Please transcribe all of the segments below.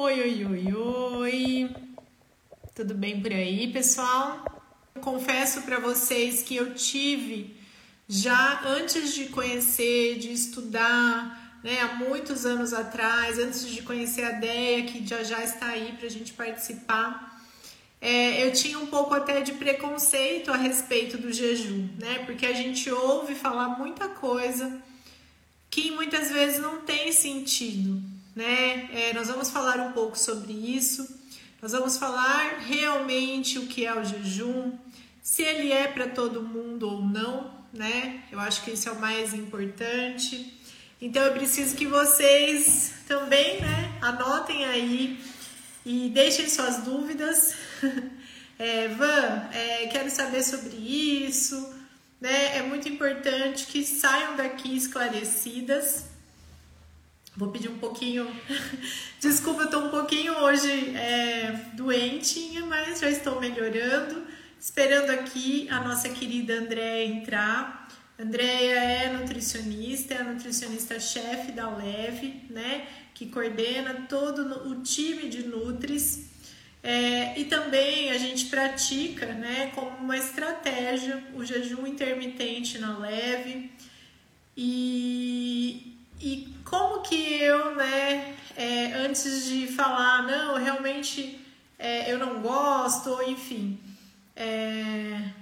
Oi, oi, oi, oi. Tudo bem por aí, pessoal? Confesso para vocês que eu tive já antes de conhecer, de estudar, né, há muitos anos atrás, antes de conhecer a Deia, que já já está aí para a gente participar, é, eu tinha um pouco até de preconceito a respeito do jejum, né? Porque a gente ouve falar muita coisa que muitas vezes não tem sentido, né? É, nós vamos falar um pouco sobre isso. Nós vamos falar realmente o que é o jejum, se ele é para todo mundo ou não, né? Eu acho que isso é o mais importante. Então eu preciso que vocês também, né, anotem aí e deixem suas dúvidas. É, Van, é, quero saber sobre isso, né? É muito importante que saiam daqui esclarecidas. Vou pedir um pouquinho. Desculpa, eu tô um pouquinho hoje é, doentinha, mas já estou melhorando. Esperando aqui a nossa querida Andréia entrar. Andréia é nutricionista, é a nutricionista-chefe da Leve, né? Que coordena todo o time de Nutris. É, e também a gente pratica, né, como uma estratégia, o jejum intermitente na leve. E, e como que eu, né, é, antes de falar, não, realmente é, eu não gosto, enfim, é...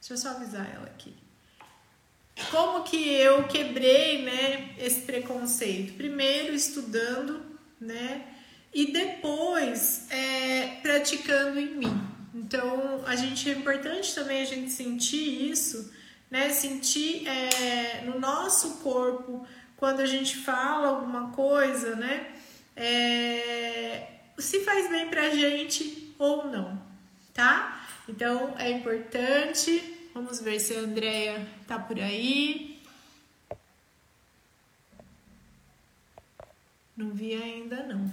Deixa eu só avisar ela aqui. Como que eu quebrei, né, esse preconceito? Primeiro estudando, né, e depois é, praticando em mim. Então, a gente é importante também a gente sentir isso, né, sentir é, no nosso corpo quando a gente fala alguma coisa, né, é, se faz bem pra gente ou não tá? Então é importante. Vamos ver se a Andrea tá por aí. Não vi ainda não.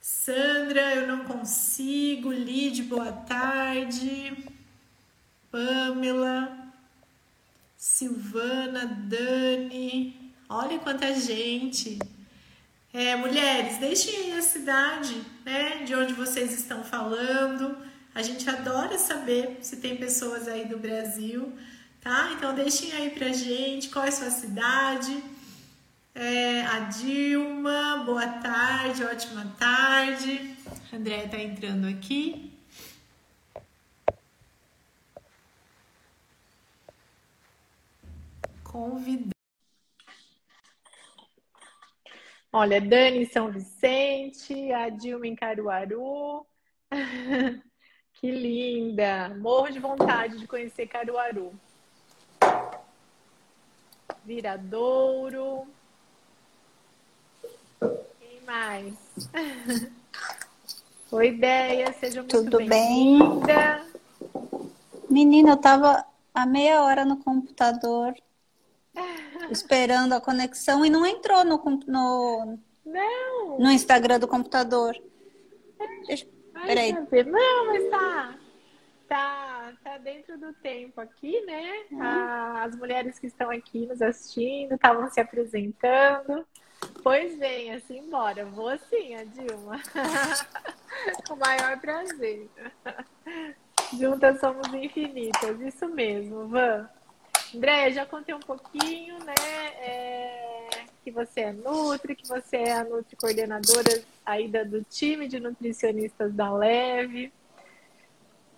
Sandra, eu não consigo. Lid, boa tarde. Pamela, Silvana, Dani. Olha quanta gente. É, mulheres, deixem aí a cidade, né, de onde vocês estão falando. A gente adora saber se tem pessoas aí do Brasil, tá? Então deixem aí pra gente qual é a sua cidade. É, a Dilma, boa tarde, ótima tarde. A Andréia tá entrando aqui. Convidar. Olha, Dani São Vicente, a Dilma em Caruaru. que linda! Morro de vontade de conhecer Caruaru. Viradouro. Quem mais? Oi, ideia, seja muito Tudo bem? Menina, eu tava há meia hora no computador esperando a conexão e não entrou no, no, não. no Instagram do computador. Deixa, Ai, peraí. Não, mas tá, tá, tá dentro do tempo aqui, né? Uhum. As mulheres que estão aqui nos assistindo estavam se apresentando. Pois vem, assim, embora. Vou sim, a Dilma. o maior prazer. Juntas somos infinitas, isso mesmo, Van. André, já contei um pouquinho, né? É, que você é Nutri, que você é a Nutri coordenadora aí do time de nutricionistas da Leve.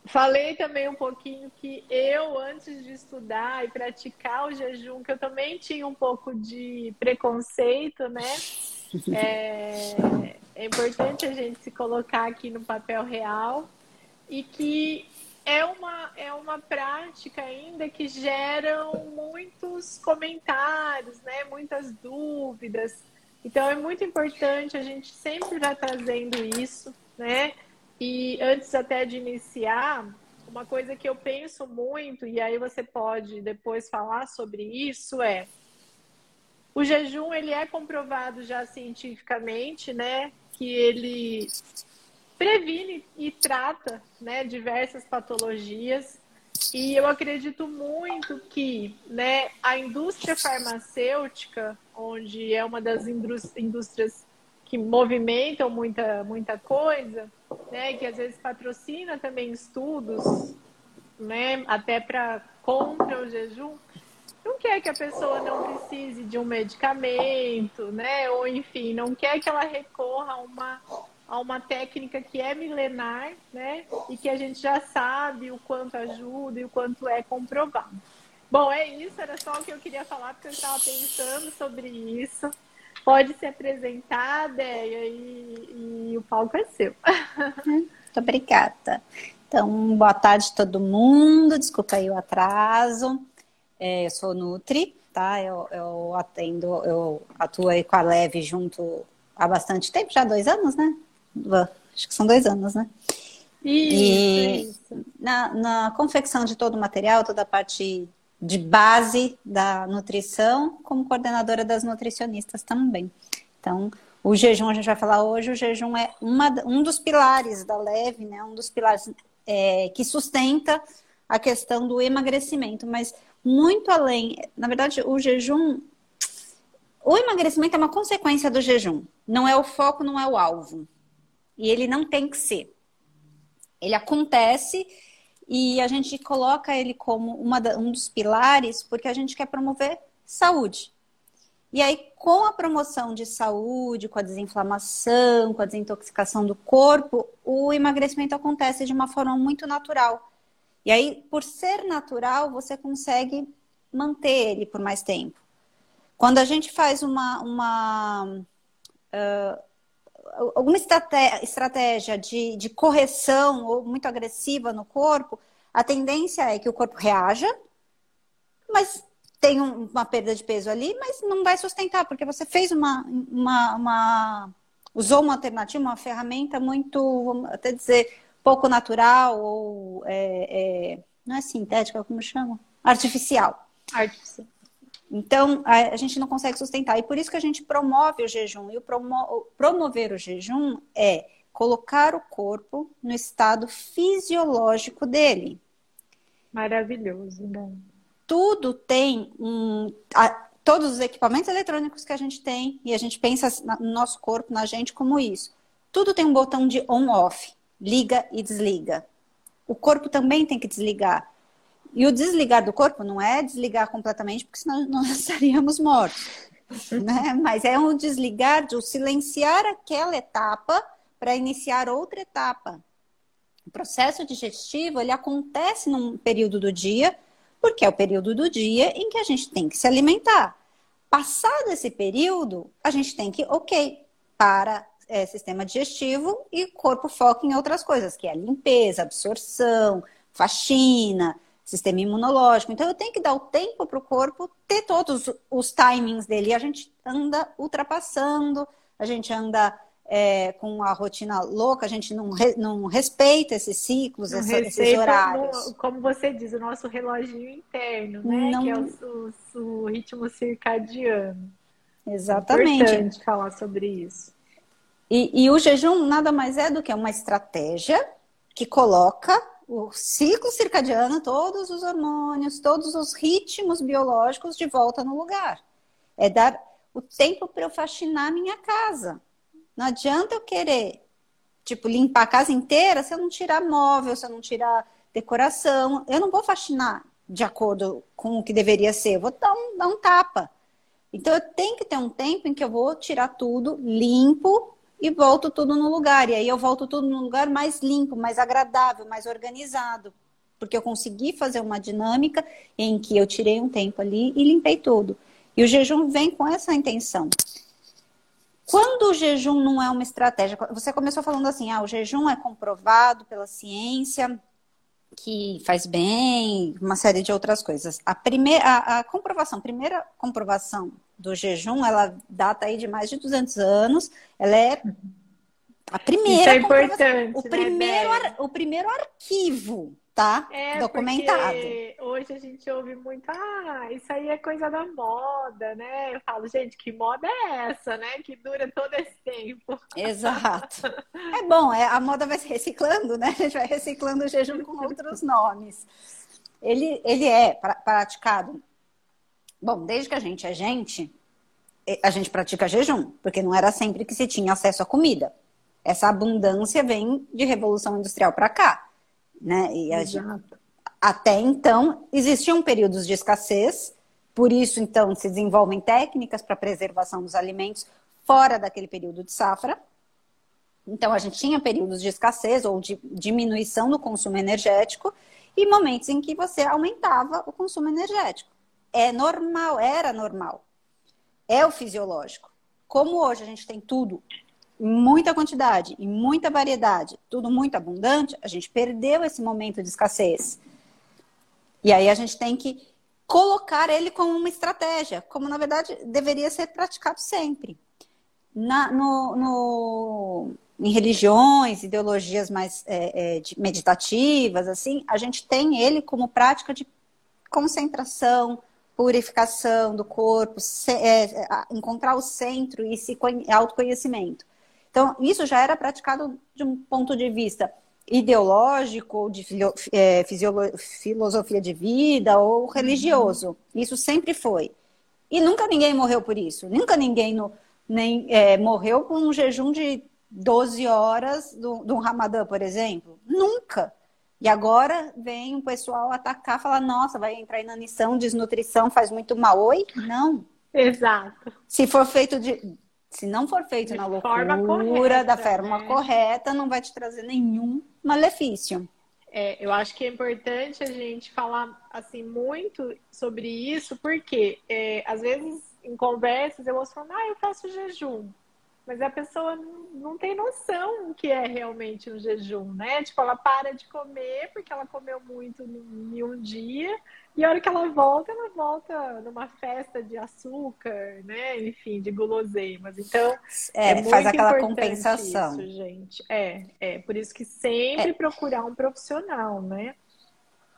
Falei também um pouquinho que eu, antes de estudar e praticar o jejum, que eu também tinha um pouco de preconceito, né? É, é importante a gente se colocar aqui no papel real e que é uma, é uma prática ainda que geram muitos comentários, né? muitas dúvidas. Então é muito importante a gente sempre estar trazendo isso, né? E antes até de iniciar, uma coisa que eu penso muito, e aí você pode depois falar sobre isso, é o jejum ele é comprovado já cientificamente, né? Que ele previne e trata né, diversas patologias. E eu acredito muito que né, a indústria farmacêutica, onde é uma das indústrias que movimentam muita, muita coisa, né? Que às vezes patrocina também estudos, né? Até para contra o jejum. Não quer que a pessoa não precise de um medicamento, né? Ou enfim, não quer que ela recorra a uma a uma técnica que é milenar, né? E que a gente já sabe o quanto ajuda e o quanto é comprovado. Bom, é isso, era só o que eu queria falar, porque eu estava pensando sobre isso. Pode se apresentar, Déia, e, e o palco é seu. Muito obrigada. Então, boa tarde todo mundo, desculpa aí o atraso. É, eu sou Nutri, tá? Eu, eu atendo, eu atuo aí com a Leve junto há bastante tempo, já dois anos, né? Acho que são dois anos, né? Isso, e isso. Na, na confecção de todo o material, toda a parte de base da nutrição, como coordenadora das nutricionistas também. Então, o jejum, a gente vai falar hoje, o jejum é uma, um dos pilares da leve, né? Um dos pilares é, que sustenta a questão do emagrecimento, mas muito além, na verdade, o jejum, o emagrecimento é uma consequência do jejum, não é o foco, não é o alvo. E ele não tem que ser. Ele acontece e a gente coloca ele como uma, um dos pilares porque a gente quer promover saúde. E aí, com a promoção de saúde, com a desinflamação, com a desintoxicação do corpo, o emagrecimento acontece de uma forma muito natural. E aí, por ser natural, você consegue manter ele por mais tempo. Quando a gente faz uma, uma alguma estratégia de, de correção ou muito agressiva no corpo, a tendência é que o corpo reaja, mas tem um, uma perda de peso ali, mas não vai sustentar, porque você fez uma, uma, uma, usou uma alternativa, uma ferramenta muito, vamos até dizer, pouco natural ou é, é, não é sintética, como chama? Artificial. Artificial. Então, a, a, gente não consegue sustentar. E por isso que a gente promove o jejum. E o promo, promover o jejum é colocar o corpo no estado fisiológico dele. Maravilhoso, né? Tudo tem um. A, todos os equipamentos eletrônicos que a gente tem, e a gente pensa no nosso corpo, na gente, como isso. Tudo tem um botão de on-off, liga e desliga. O corpo também tem que desligar. E o desligar do corpo não é desligar completamente, porque senão nós estaríamos mortos. né? Mas é um desligar, de silenciar aquela etapa para iniciar outra etapa. O processo digestivo ele acontece num período do dia, porque é o período do dia em que a gente tem que se alimentar. Passado esse período, a gente tem que, ok, para é, sistema digestivo e corpo foca em outras coisas, que é limpeza, absorção, faxina, sistema imunológico. Então, eu tenho que dar o tempo para o corpo ter todos os timings dele. E a gente anda ultrapassando, a gente anda é, com a rotina louca, a gente não, re, não respeita esses ciclos, essa, esses horários. No, como você diz, o nosso reloginho interno, né? Não... Que é o, o, o ritmo circadiano. Exatamente. É importante falar sobre isso. E, e o jejum nada mais é do que uma estratégia que coloca o ciclo circadiano, todos os hormônios, todos os ritmos biológicos de volta no lugar. É dar o tempo para eu faxinar minha casa. Não adianta eu querer, tipo, limpar a casa inteira se eu não tirar móvel, se eu não tirar decoração. Eu não vou faxinar de acordo com o que deveria ser. Eu vou dar um, dar um tapa. Então, eu tenho que ter um tempo em que eu vou tirar tudo limpo e volto tudo no lugar. E aí eu volto tudo no lugar mais limpo, mais agradável, mais organizado. Porque eu consegui fazer uma dinâmica em que eu tirei um tempo ali e limpei tudo. E o jejum vem com essa intenção. Quando o jejum não é uma estratégia, você começou falando assim, ah, o jejum é comprovado pela ciência, que faz bem, uma série de outras coisas. A primeira, a, a comprovação, a primeira comprovação do jejum, ela data aí de mais de 200 anos. Ela é a primeira. Isso é importante. O, né, primeiro, ar, o primeiro arquivo, tá? É, Documentado. Hoje a gente ouve muito, ah, isso aí é coisa da moda, né? Eu falo, gente, que moda é essa, né? Que dura todo esse tempo. Exato. É bom, é, a moda vai se reciclando, né? A gente vai reciclando o jejum com outros nomes. Ele, ele é praticado Bom, desde que a gente é gente, a gente pratica jejum, porque não era sempre que se tinha acesso à comida. Essa abundância vem de revolução industrial para cá, né? E gente, até então existiam períodos de escassez, por isso então se desenvolvem técnicas para preservação dos alimentos fora daquele período de safra. Então a gente tinha períodos de escassez ou de diminuição do consumo energético e momentos em que você aumentava o consumo energético. É normal, era normal. É o fisiológico. Como hoje a gente tem tudo em muita quantidade, em muita variedade, tudo muito abundante, a gente perdeu esse momento de escassez. E aí a gente tem que colocar ele como uma estratégia, como na verdade deveria ser praticado sempre. Na, no, no, em religiões, ideologias mais é, é, meditativas, assim, a gente tem ele como prática de concentração, purificação do corpo, se, é, encontrar o centro e se autoconhecimento. Então, isso já era praticado de um ponto de vista ideológico, ou de é, filosofia de vida, ou religioso. Isso sempre foi. E nunca ninguém morreu por isso. Nunca ninguém no, nem, é, morreu com um jejum de 12 horas do, do Ramadã, por exemplo. Nunca. E agora vem o pessoal atacar, falar, nossa, vai entrar em inanição, desnutrição, faz muito mal. Oi? Não. Exato. Se for feito de. Se não for feito de na loucura, correta, da forma né? correta, não vai te trazer nenhum malefício. É, eu acho que é importante a gente falar assim muito sobre isso, porque é, às vezes em conversas eu ouço falando, ah, eu faço jejum. Mas a pessoa não, não tem noção o que é realmente um jejum, né? Tipo, ela para de comer porque ela comeu muito em um dia e a hora que ela volta, ela volta numa festa de açúcar, né? Enfim, de guloseimas. Então, é, é faz aquela compensação. Isso, gente. É, é. Por isso que sempre é. procurar um profissional, né?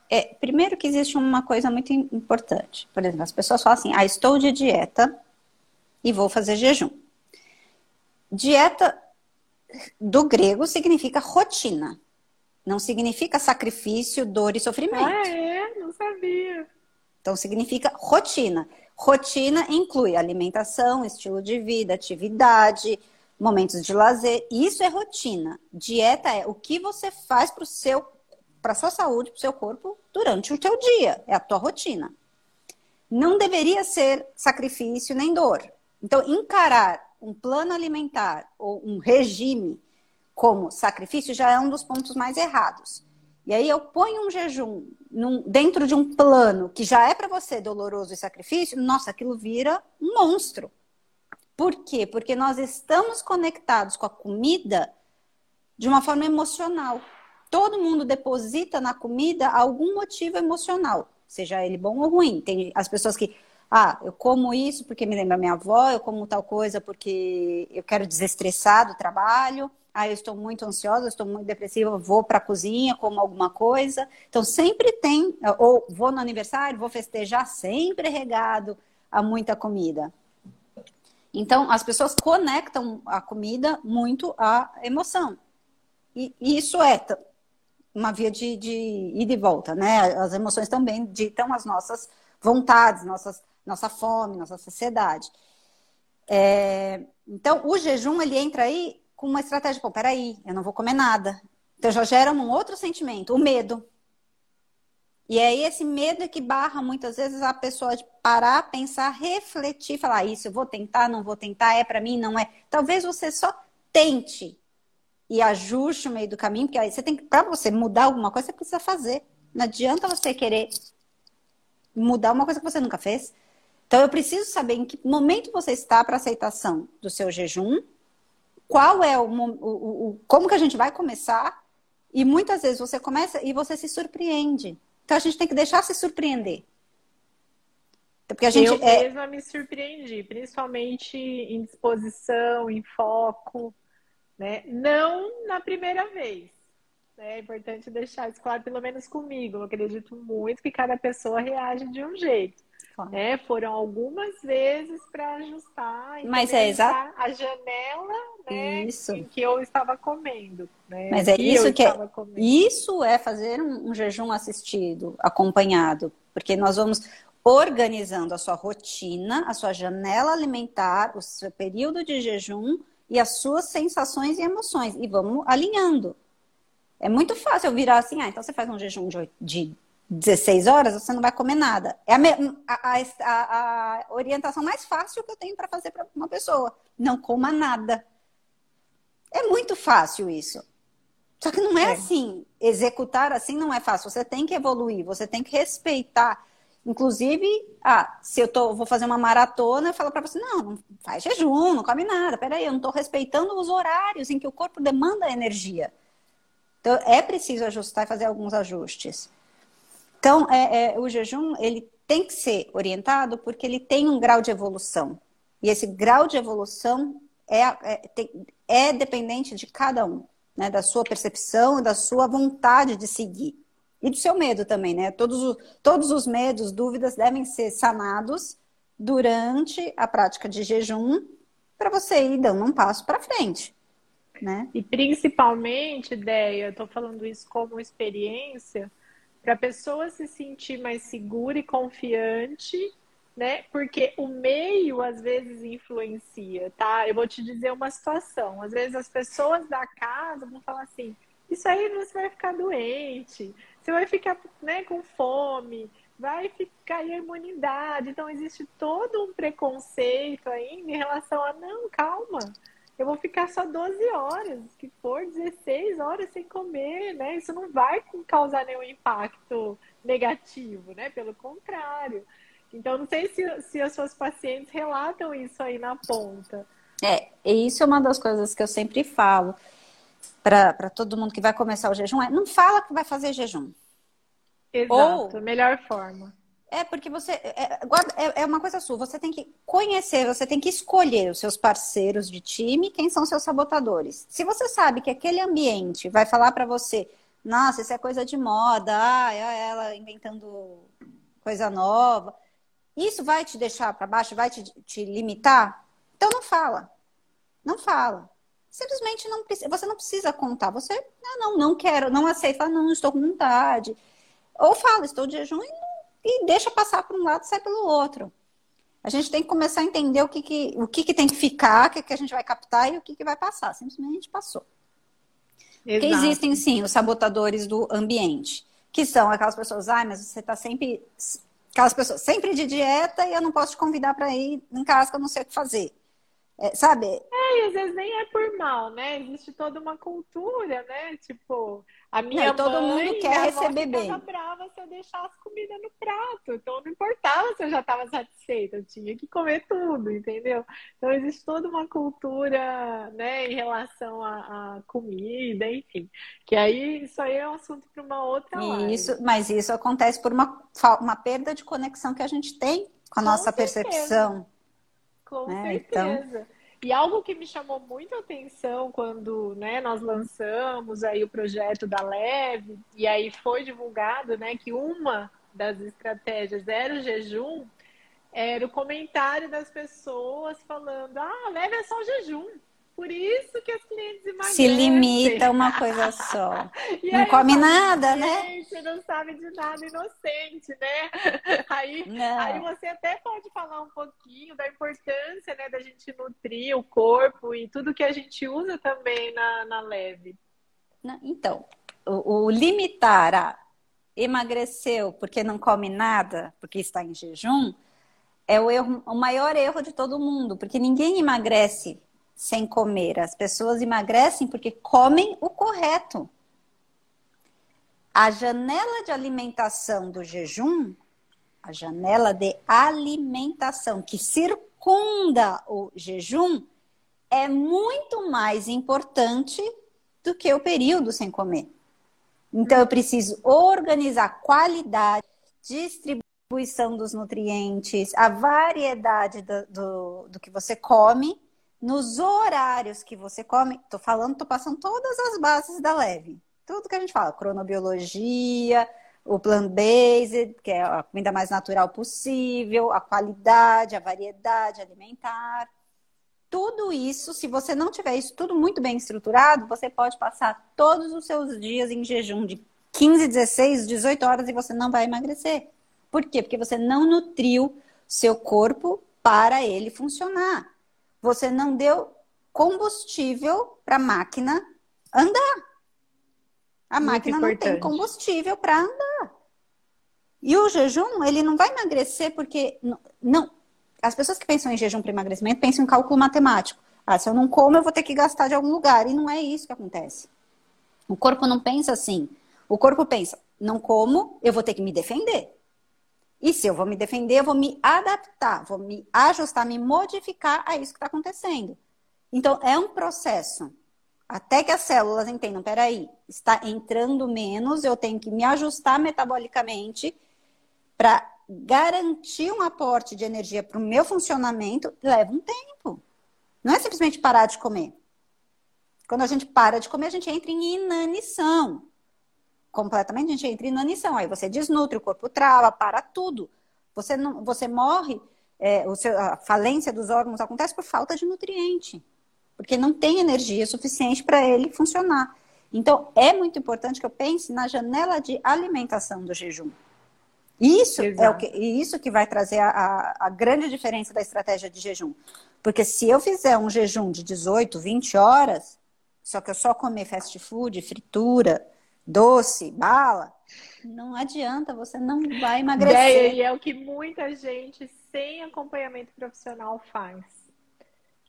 É, primeiro que existe uma coisa muito importante. Por exemplo, as pessoas falam assim: ah, estou de dieta e vou fazer jejum. Dieta do grego significa rotina. Não significa sacrifício, dor e sofrimento. Ah, é? Não sabia. Então significa rotina. Rotina inclui alimentação, estilo de vida, atividade, momentos de lazer. Isso é rotina. Dieta é o que você faz para seu para sua saúde, para o seu corpo durante o teu dia. É a tua rotina. Não deveria ser sacrifício nem dor. Então, encarar um plano alimentar ou um regime como sacrifício já é um dos pontos mais errados. E aí eu ponho um jejum num, dentro de um plano que já é para você doloroso e sacrifício, nossa, aquilo vira um monstro. Por quê? Porque nós estamos conectados com a comida de uma forma emocional. Todo mundo deposita na comida algum motivo emocional, seja ele bom ou ruim. Tem as pessoas que ah, eu como isso porque me lembra minha avó, eu como tal coisa porque eu quero desestressar do trabalho. Ah, eu estou muito ansiosa, estou muito depressiva, vou para a cozinha, como alguma coisa. Então, sempre tem, ou vou no aniversário, vou festejar, sempre regado a muita comida. Então, as pessoas conectam a comida muito à emoção. E, e isso é uma via de, de ida e volta, né? As emoções também ditam as nossas vontades, nossas nossa fome, nossa saciedade. É, então, o jejum, ele entra aí com uma estratégia, pô, peraí, eu não vou comer nada. Então, já gera um outro sentimento, o medo. E aí, esse medo é que barra muitas vezes a pessoa de parar, pensar, refletir, falar, ah, isso eu vou tentar, não vou tentar, é para mim, não é. Talvez você só tente e ajuste o meio do caminho, porque aí você tem que, para você mudar alguma coisa, você precisa fazer. Não adianta você querer mudar uma coisa que você nunca fez. Então, eu preciso saber em que momento você está para aceitação do seu jejum, qual é o, o, o, como que a gente vai começar, e muitas vezes você começa e você se surpreende. Então, a gente tem que deixar se surpreender. Porque a gente eu é... mesma me surpreendi, principalmente em disposição, em foco, né? Não na primeira vez. Né? É importante deixar isso claro, pelo menos comigo. Eu acredito muito que cada pessoa reage de um jeito. Né? Foram algumas vezes para ajustar Mas é a janela né, isso. em que eu estava comendo. Né? Mas é isso que é, isso é fazer um, um, jejum assistido, acompanhado, porque nós vamos organizando a sua rotina, a sua janela alimentar, o seu período de jejum e as suas sensações e emoções. E vamos alinhando. É muito fácil eu virar assim, ah, então você faz um jejum de, de 16 horas, você não vai comer nada. É a, a, a, a orientação mais fácil que eu tenho para fazer para uma pessoa. Não coma nada. É muito fácil isso. Só que não é, é, assim. Executar assim não é fácil. Você tem que evoluir, você tem que respeitar. Inclusive, ah, se eu tô, vou fazer uma maratona, eu falo para você, não, não faz jejum, não come nada. Peraí, eu não estou respeitando os horários em que o corpo demanda energia. Então, é preciso ajustar e fazer alguns ajustes. Então, é, é, o jejum, ele tem que ser orientado porque ele tem um grau de evolução. E esse grau de evolução é, é, é dependente de cada um, né? Da sua percepção, da sua vontade de seguir. E do seu medo também, né? Todos, os, todos os medos, dúvidas devem ser sanados durante a prática de jejum para você ir dando um passo para frente. Né? E principalmente, ideia, estou falando isso como experiência, para a pessoa se sentir mais segura e confiante, né? Porque o meio às vezes influencia, tá? Eu vou te dizer uma situação. Às vezes as pessoas da casa vão falar assim: isso aí você vai ficar doente, você vai ficar né, com fome, vai ficar a imunidade. Então existe todo um preconceito ainda em relação a não, calma eu vou ficar só 12 horas, que for 16 horas sem comer, né? Isso não vai causar nenhum impacto negativo, né? Pelo contrário. Então, não sei se, se as suas pacientes relatam isso aí na ponta. É, e isso é uma das coisas que eu sempre falo para todo mundo que vai começar o jejum, é não fala que vai fazer jejum. Exato, Ou, melhor forma. É, porque você. É, é, é, uma coisa sua. Você tem que conhecer, você tem que escolher os seus parceiros de time, quem são seus sabotadores. Se você sabe que aquele ambiente vai falar para você, nossa, isso é coisa de moda, ah, é ela inventando coisa nova. Isso vai te deixar para baixo, vai te, te limitar? Então não fala. Não fala. Simplesmente não precisa. Você não precisa contar. Você, ah, não, não quero, não aceita, não, não estou com vontade. Ou fala, estou de jejum e não e deixa passar para um lado e sai pelo outro. A gente tem que começar a entender o que, que, o que, que tem que ficar, o que, que a gente vai captar e o que, que vai passar. Simplesmente passou. Porque existem, sim, os sabotadores do ambiente, que são aquelas pessoas, ai, mas você está sempre. Aquelas pessoas sempre de dieta e eu não posso te convidar para ir em casa que eu não sei o que fazer. É, sabe? É, e às vezes nem é por mal, né? Existe toda uma cultura, né? Tipo, a minha não, todo mãe, mundo quer receber bem. Eu brava se eu deixasse comida no prato. Então não importava se eu já estava satisfeita, eu tinha que comer tudo, entendeu? Então existe toda uma cultura, né, em relação à, à comida, enfim. Que aí isso aí é um assunto para uma outra live. Isso, mas isso acontece por uma, uma perda de conexão que a gente tem com a com nossa certeza. percepção. Com né? Certeza. Então... E algo que me chamou muito a atenção quando né, nós lançamos aí o projeto da Leve, e aí foi divulgado né, que uma das estratégias era o jejum, era o comentário das pessoas falando, ah, Leve é só jejum. Por isso que as clientes emagrecem. Se limita a uma coisa só. não come nada, né? Não sabe de nada, inocente, né? Aí, aí você até pode falar um pouquinho da importância né, da gente nutrir o corpo e tudo que a gente usa também na, na leve. Então, o, o limitar a emagreceu porque não come nada, porque está em jejum, é o, erro, o maior erro de todo mundo, porque ninguém emagrece sem comer. As pessoas emagrecem porque comem o correto. A janela de alimentação do jejum, a janela de alimentação que circunda o jejum, é muito mais importante do que o período sem comer. Então, eu preciso organizar a qualidade, distribuição dos nutrientes, a variedade do, do, do que você come nos horários que você come, tô falando, tô passando todas as bases da leve. Tudo que a gente fala, cronobiologia, o plant-based, que é a comida mais natural possível, a qualidade, a variedade alimentar. Tudo isso, se você não tiver isso tudo muito bem estruturado, você pode passar todos os seus dias em jejum de 15, 16, 18 horas e você não vai emagrecer. Por quê? Porque você não nutriu seu corpo para ele funcionar. Você não deu combustível para a máquina andar. A Muito máquina importante. não tem combustível para andar. E o jejum, ele não vai emagrecer porque não, as pessoas que pensam em jejum para emagrecimento pensam em cálculo matemático. Ah, se eu não como, eu vou ter que gastar de algum lugar. E não é isso que acontece. O corpo não pensa assim. O corpo pensa, não como, eu vou ter que me defender. E se eu vou me defender, eu vou me adaptar, vou me ajustar, me modificar a isso que está acontecendo. Então, é um processo. Até que as células entendam, peraí, está entrando menos, eu tenho que me ajustar metabolicamente para garantir um aporte de energia para o meu funcionamento, leva um tempo. Não é simplesmente parar de comer. Quando a gente para de comer, a gente entra em inanição. Completamente, a gente entra em inanição. Aí você desnutre, o corpo trava, para tudo. Você, não, você morre, é, seu, a falência dos órgãos acontece por falta de nutriente. Porque não tem energia suficiente para ele funcionar. Então, é muito importante que eu pense na janela de alimentação do jejum. Isso Exato. é o que, isso que vai trazer a, a, grande diferença da estratégia de jejum. Porque se eu fizer um jejum de 18, 20 horas, só que eu só comer fast food, fritura, doce, bala, não adianta, você não vai emagrecer. e é o que muita gente sem acompanhamento profissional faz.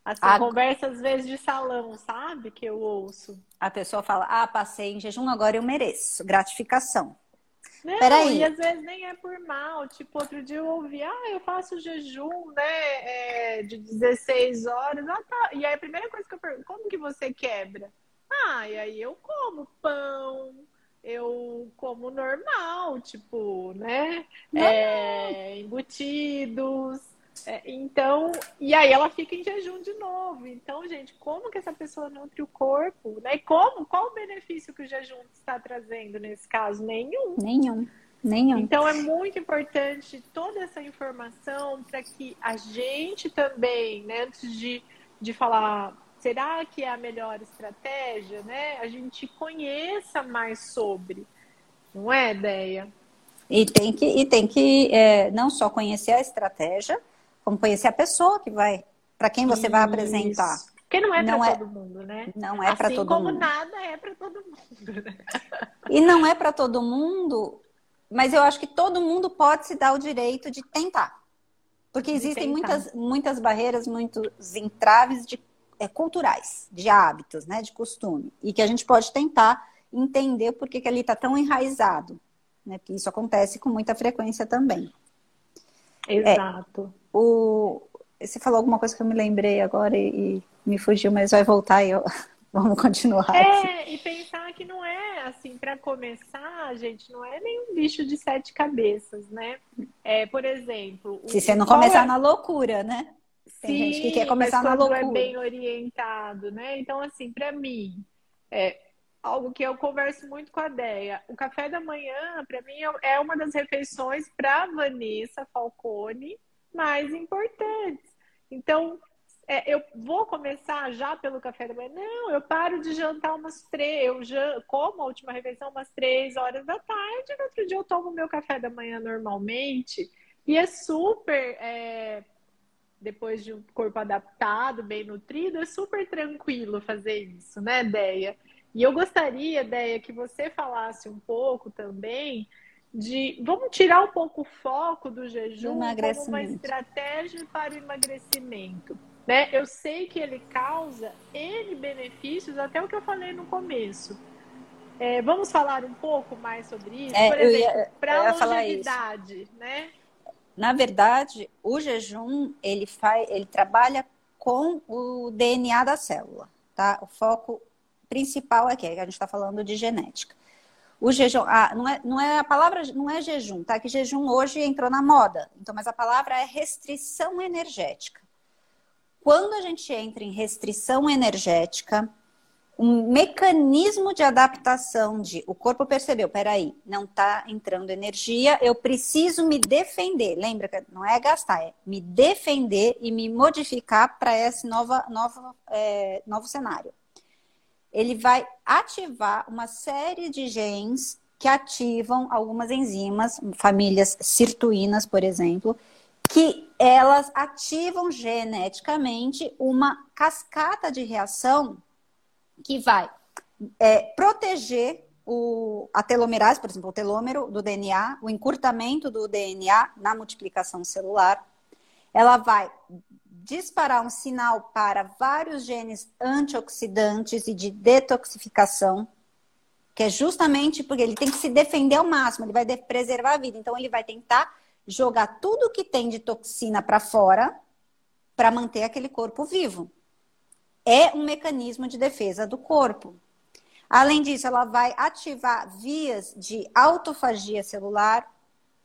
Assim, a... conversa às vezes de salão, sabe? Que eu ouço. A pessoa fala, ah, passei em jejum, agora eu mereço. Gratificação. Não, Peraí. e às vezes nem é por mal. Tipo, outro dia eu ouvi, ah, eu faço jejum, né, é, de 16 horas. Ah, tá. E aí a primeira coisa que eu pergunto, como que você quebra? Ah, e aí eu como pão, eu como normal, tipo, né, é, embutidos, é, então, e aí ela fica em jejum de novo. Então, gente, como que essa pessoa nutre o corpo? Né? Como? Qual o benefício que o jejum está trazendo nesse caso? Nenhum. Nenhum. Nenhum. Então é muito importante toda essa informação para que a gente também, né, antes de, de falar será que é a melhor estratégia, né, a gente conheça mais sobre. Não é, Deia? E tem que, e tem que é, não só conhecer a estratégia, como conhecer a pessoa que vai, para quem você Isso. vai apresentar. Porque não é para é, todo mundo, né? Não é para todo mundo. Assim como nada é para todo mundo. Né? E não é para todo mundo, mas eu acho que todo mundo pode se dar o direito de tentar. Porque existem muitas, muitas barreiras, muitos entraves de, é, culturais, de hábitos, né, de costume. E que a gente pode tentar entender por que, que ali está tão enraizado. Né? Porque isso acontece com muita frequência também. Exato. É, o, você falou alguma coisa que eu me lembrei agora e, e me fugiu, mas vai voltar e eu... vamos continuar. É, aqui. e pensar que não é assim, para começar, gente, não é nenhum bicho de sete cabeças, né? É, por exemplo. Se você não começar é... na loucura, né? Tem Sim, gente que quer começar na loucura. é bem orientado, né? Então, assim, para mim, é, algo que eu converso muito com a Deia. O café da manhã, para mim, é uma das refeições para Vanessa Falcone mais importantes. Então, é, eu vou começar já pelo café da manhã? Não, eu paro de jantar umas três, eu já, como a última refeição umas três horas da tarde, no outro dia eu tomo meu café da manhã normalmente. E é super, é, depois de um corpo adaptado, bem nutrido, é super tranquilo fazer isso, né, Deia? E eu gostaria, Deia, que você falasse um pouco também de vamos tirar um pouco o foco do jejum como uma estratégia para o emagrecimento. Né? Eu sei que ele causa N benefícios, até o que eu falei no começo. É, vamos falar um pouco mais sobre isso? É, Por exemplo, para a longevidade, né? Na verdade, o jejum ele faz, ele trabalha com o DNA da célula, tá? O foco principal é que a gente está falando de genética. O jejum, ah, não, é, não é a palavra, não é jejum, tá? Que jejum hoje entrou na moda. Então, mas a palavra é restrição energética. Quando a gente entra em restrição energética, um mecanismo de adaptação de o corpo percebeu, peraí, não está entrando energia, eu preciso me defender. Lembra que não é gastar, é me defender e me modificar para esse nova, nova, é, novo cenário ele vai ativar uma série de genes que ativam algumas enzimas, famílias sirtuínas, por exemplo, que elas ativam geneticamente uma cascata de reação que vai é, proteger o, a telomerase, por exemplo, o telômero do DNA, o encurtamento do DNA na multiplicação celular. Ela vai disparar um sinal para vários genes antioxidantes e de detoxificação, que é justamente porque ele tem que se defender ao máximo, ele vai preservar a vida. Então, ele vai tentar jogar tudo que tem de toxina para fora para manter aquele corpo vivo. É um mecanismo de defesa do corpo. Além disso, ela vai ativar vias de autofagia celular.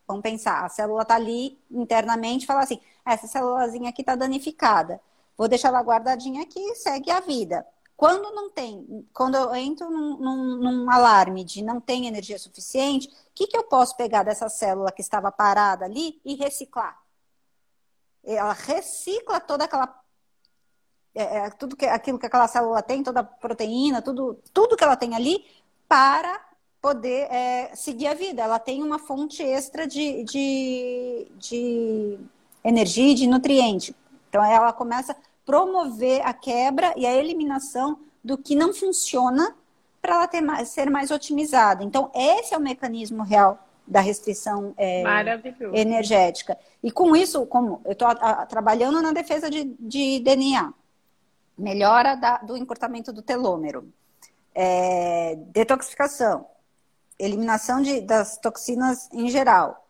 Vamos pensar, a célula está ali internamente fala assim: essa célulazinha aqui está danificada. Vou deixar ela guardadinha aqui e segue a vida. Quando não tem, quando eu entro num, num, num alarme de não tem energia suficiente, o que, que eu posso pegar dessa célula que estava parada ali e reciclar? Ela recicla toda aquela é, é, tudo que, aquilo que aquela célula tem, toda a proteína, tudo, tudo que ela tem ali, para poder é, seguir a vida. Ela tem uma fonte extra de, de, de energia e de nutriente. Então, ela começa promover a quebra e a eliminação do que não funciona para ela ter mais, ser mais otimizada. Então, esse é o mecanismo real da restrição é, energética. E com isso, como eu estou trabalhando na defesa de, de DNA, melhora da, do encurtamento do telômero, é, detoxificação, eliminação de, das toxinas em geral,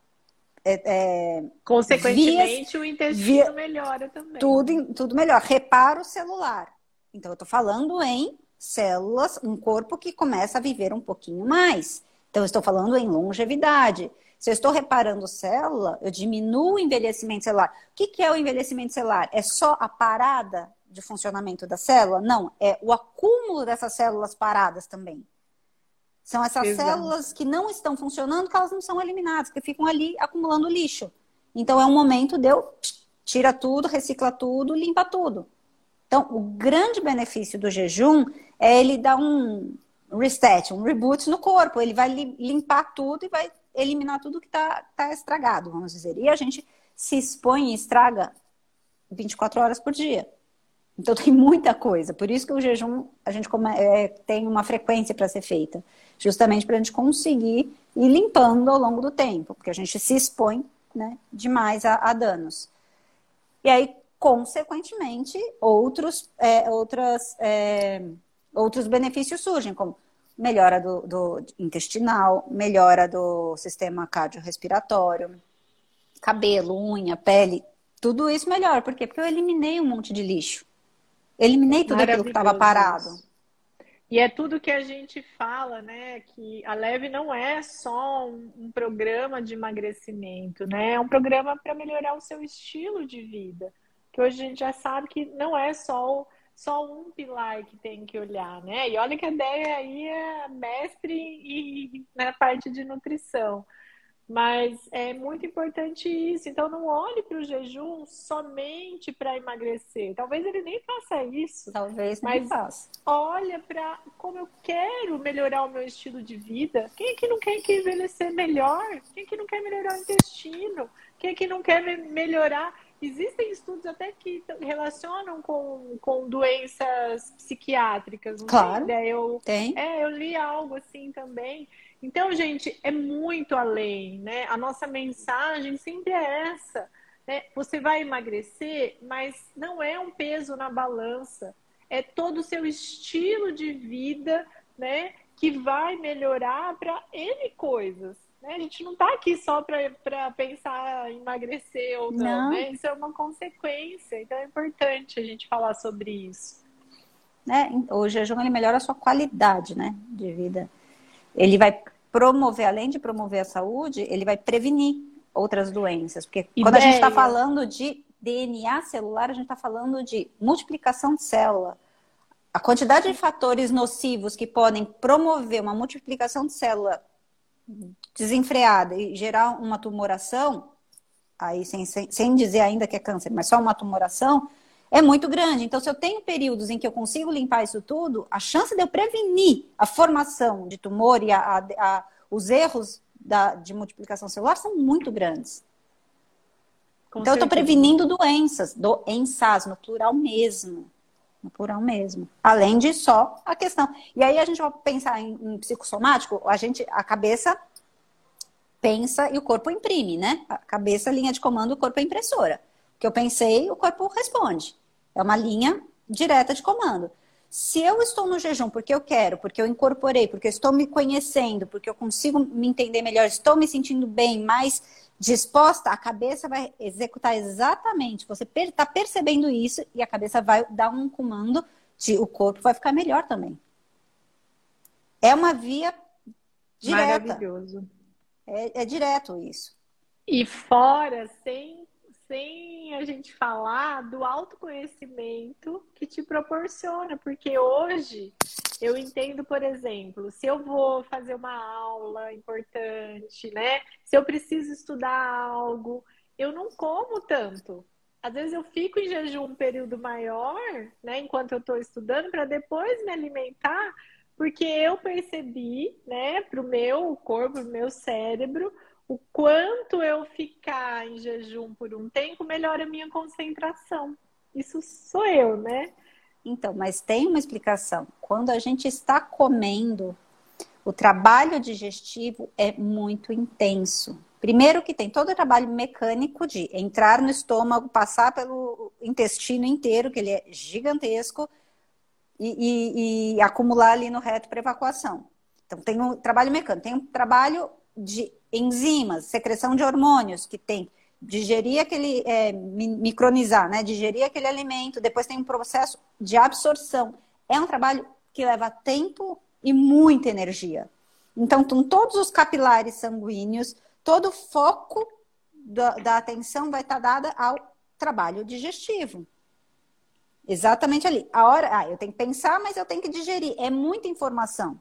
é, é, Consequentemente, vias, o intestino via, melhora também. Tudo, tudo melhor. Reparo celular. Então, eu estou falando em células, um corpo que começa a viver um pouquinho mais. Então, eu estou falando em longevidade. Se eu estou reparando célula, eu diminuo o envelhecimento celular. O que, que é o envelhecimento celular? É só a parada de funcionamento da célula? Não, é o acúmulo dessas células paradas também. São essas Exato. células que não estão funcionando, que elas não são eliminadas, que ficam ali acumulando lixo. Então é um momento de eu tira tudo, recicla tudo, limpa tudo. Então, o grande benefício do jejum é ele dar um reset, um reboot no corpo. Ele vai limpar tudo e vai eliminar tudo que está tá estragado, vamos dizer. E a gente se expõe e estraga 24 horas por dia. Então tem muita coisa. Por isso que o jejum a gente come, é, tem uma frequência para ser feita, justamente para a gente conseguir ir limpando ao longo do tempo, porque a gente se expõe né, demais a, a danos. E aí, consequentemente, outros, é, outras, é, outros benefícios surgem, como melhora do, do intestinal, melhora do sistema cardiorrespiratório, cabelo, unha, pele, tudo isso melhora. Por quê? Porque eu eliminei um monte de lixo. Eliminei tudo aquilo que estava parado. E é tudo que a gente fala, né? Que a Leve não é só um, um programa de emagrecimento, né? É um programa para melhorar o seu estilo de vida. Que hoje a gente já sabe que não é só, só um pilar que tem que olhar, né? E olha que a ideia aí é mestre e, na parte de nutrição. Mas é muito importante isso. Então, não olhe para o jejum somente para emagrecer. Talvez ele nem faça isso. Talvez mas faça. Olha para como eu quero melhorar o meu estilo de vida. Quem é que não quer que envelhecer melhor? Quem é que não quer melhorar o intestino? Quem é que não quer melhorar? Existem estudos até que relacionam com, com doenças psiquiátricas. claro. Tem? Eu, tem. É, eu li algo assim também. Então, gente, é muito além, né? A nossa mensagem sempre é essa. Né? Você vai emagrecer, mas não é um peso na balança. É todo o seu estilo de vida, né? Que vai melhorar para N coisas. Né? A gente não está aqui só para pensar em emagrecer ou não, não. Né? Isso é uma consequência. Então é importante a gente falar sobre isso. É, o jejum ele melhora a sua qualidade né, de vida ele vai promover, além de promover a saúde, ele vai prevenir outras doenças. Porque Ideia. quando a gente está falando de DNA celular, a gente está falando de multiplicação de célula. A quantidade de fatores nocivos que podem promover uma multiplicação de célula desenfreada e gerar uma tumoração, aí sem, sem, sem dizer ainda que é câncer, mas só uma tumoração, é muito grande. Então, se eu tenho períodos em que eu consigo limpar isso tudo, a chance de eu prevenir a formação de tumor e a, a, a, os erros da, de multiplicação celular são muito grandes. Com então, certeza. eu estou prevenindo doenças, doenças, no plural mesmo. No plural mesmo. Além de só a questão. E aí a gente vai pensar em, em psicossomático, a gente, a cabeça pensa e o corpo imprime, né? A cabeça, linha de comando, o corpo é impressora. O que eu pensei, o corpo responde. É uma linha direta de comando. Se eu estou no jejum porque eu quero, porque eu incorporei, porque eu estou me conhecendo, porque eu consigo me entender melhor, estou me sentindo bem, mais disposta, a cabeça vai executar exatamente. Você está percebendo isso e a cabeça vai dar um comando de o corpo vai ficar melhor também. É uma via direta. Maravilhoso. É, é direto isso. E fora, sem sem a gente falar do autoconhecimento que te proporciona, porque hoje eu entendo, por exemplo, se eu vou fazer uma aula importante, né? Se eu preciso estudar algo, eu não como tanto. Às vezes eu fico em jejum um período maior, né, enquanto eu estou estudando, para depois me alimentar, porque eu percebi, né, para o meu corpo, para o meu cérebro, o quanto eu ficar em jejum por um tempo melhora a minha concentração. Isso sou eu, né? Então, mas tem uma explicação. Quando a gente está comendo, o trabalho digestivo é muito intenso. Primeiro que tem todo o trabalho mecânico de entrar no estômago, passar pelo intestino inteiro, que ele é gigantesco, e, e, e acumular ali no reto para evacuação. Então tem um trabalho mecânico, tem um trabalho de enzimas, secreção de hormônios que tem, digerir aquele, é, micronizar, né? Digerir aquele alimento, depois tem um processo de absorção. É um trabalho que leva tempo e muita energia. Então, com todos os capilares sanguíneos, todo o foco da, da atenção vai estar dada ao trabalho digestivo. Exatamente ali. A hora, ah, eu tenho que pensar, mas eu tenho que digerir. É muita informação.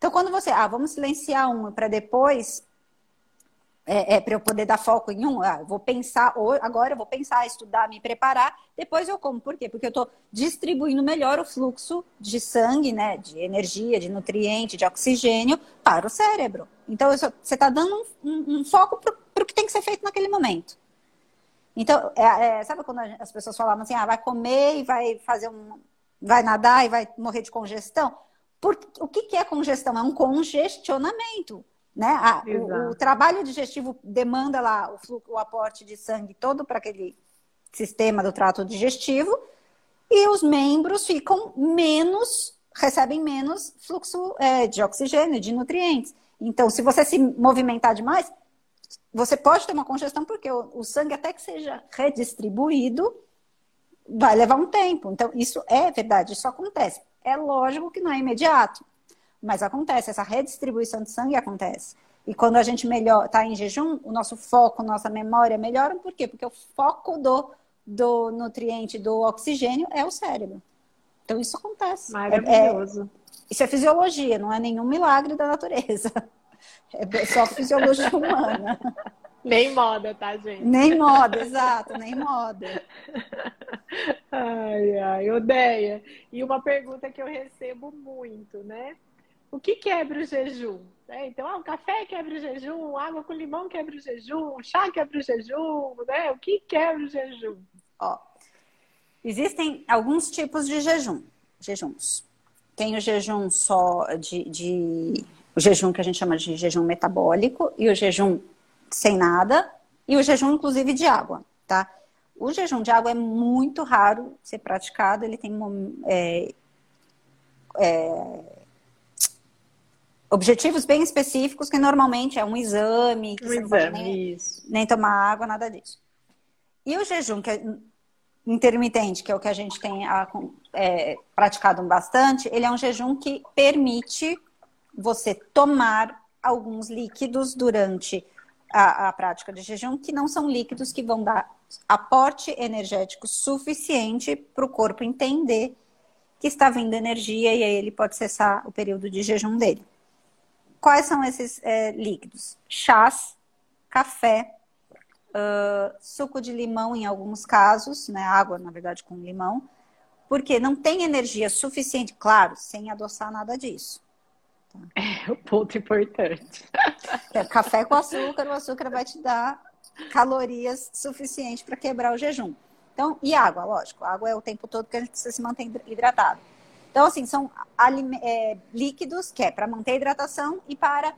Então, quando você, ah, vamos silenciar uma para depois, é, é para eu poder dar foco em um, ah, vou pensar, agora eu vou pensar, estudar, me preparar, depois eu como. Por quê? Porque eu estou distribuindo melhor o fluxo de sangue, né, de energia, de nutriente, de oxigênio para o cérebro. Então, você está dando um, um, um foco para o que tem que ser feito naquele momento. Então, é, é, sabe quando as pessoas falavam assim, ah, vai comer e vai fazer um. vai nadar e vai morrer de congestão? Por, o que, que é congestão? É um congestionamento. Né? A, o, o, trabalho digestivo demanda lá o, o aporte de sangue todo para aquele sistema do trato digestivo e os membros ficam menos, recebem menos fluxo é, de oxigênio, de nutrientes. Então, se você se movimentar demais, você pode ter uma congestão, porque o, o sangue, até que seja redistribuído, vai levar um tempo. Então, isso é verdade, isso acontece. É lógico que não é imediato, mas acontece, essa redistribuição de sangue acontece. E quando a gente melhor está em jejum, o nosso foco, nossa memória melhoram, por quê? Porque o foco do, do nutriente, do oxigênio, é o cérebro. Então isso acontece. Maravilhoso. É, é, isso é fisiologia, não é nenhum milagre da natureza. É só fisiologia humana. Nem moda, tá, gente? Nem moda, exato, nem moda. Ai, ai, Odeia. E uma pergunta que eu recebo muito, né? O que quebra o jejum? É, então, ah, o café quebra o jejum, água com limão quebra o jejum, chá quebra o jejum, né? O que quebra o jejum? Ó, existem alguns tipos de jejum, jejuns. Tem o jejum só de, de o jejum que a gente chama de jejum metabólico e o jejum sem nada e o jejum, inclusive, de água, tá? O jejum de água é muito raro ser praticado, ele tem é, é, objetivos bem específicos, que normalmente é um exame, que um você exame, não pode nem, nem, tomar água, nada disso. E o jejum que é intermitente, que é o que a gente tem a, é, praticado bastante, ele é um jejum que permite você tomar alguns líquidos durante a, a prática de jejum, que não são líquidos que vão dar aporte energético suficiente para o corpo entender que está vindo energia e aí ele pode cessar o período de jejum dele. Quais são esses é, líquidos? Chás, café, uh, suco de limão em alguns casos, né, água, na verdade, com limão, porque não tem energia suficiente, claro, sem adoçar nada disso. Tá? É o ponto importante. É, café com açúcar, o açúcar vai te dar calorias suficientes para quebrar o jejum. Então, e água, lógico. Água é o tempo todo que a gente precisa se manter hidratado. Então, assim, são é, líquidos que é para manter a hidratação e para.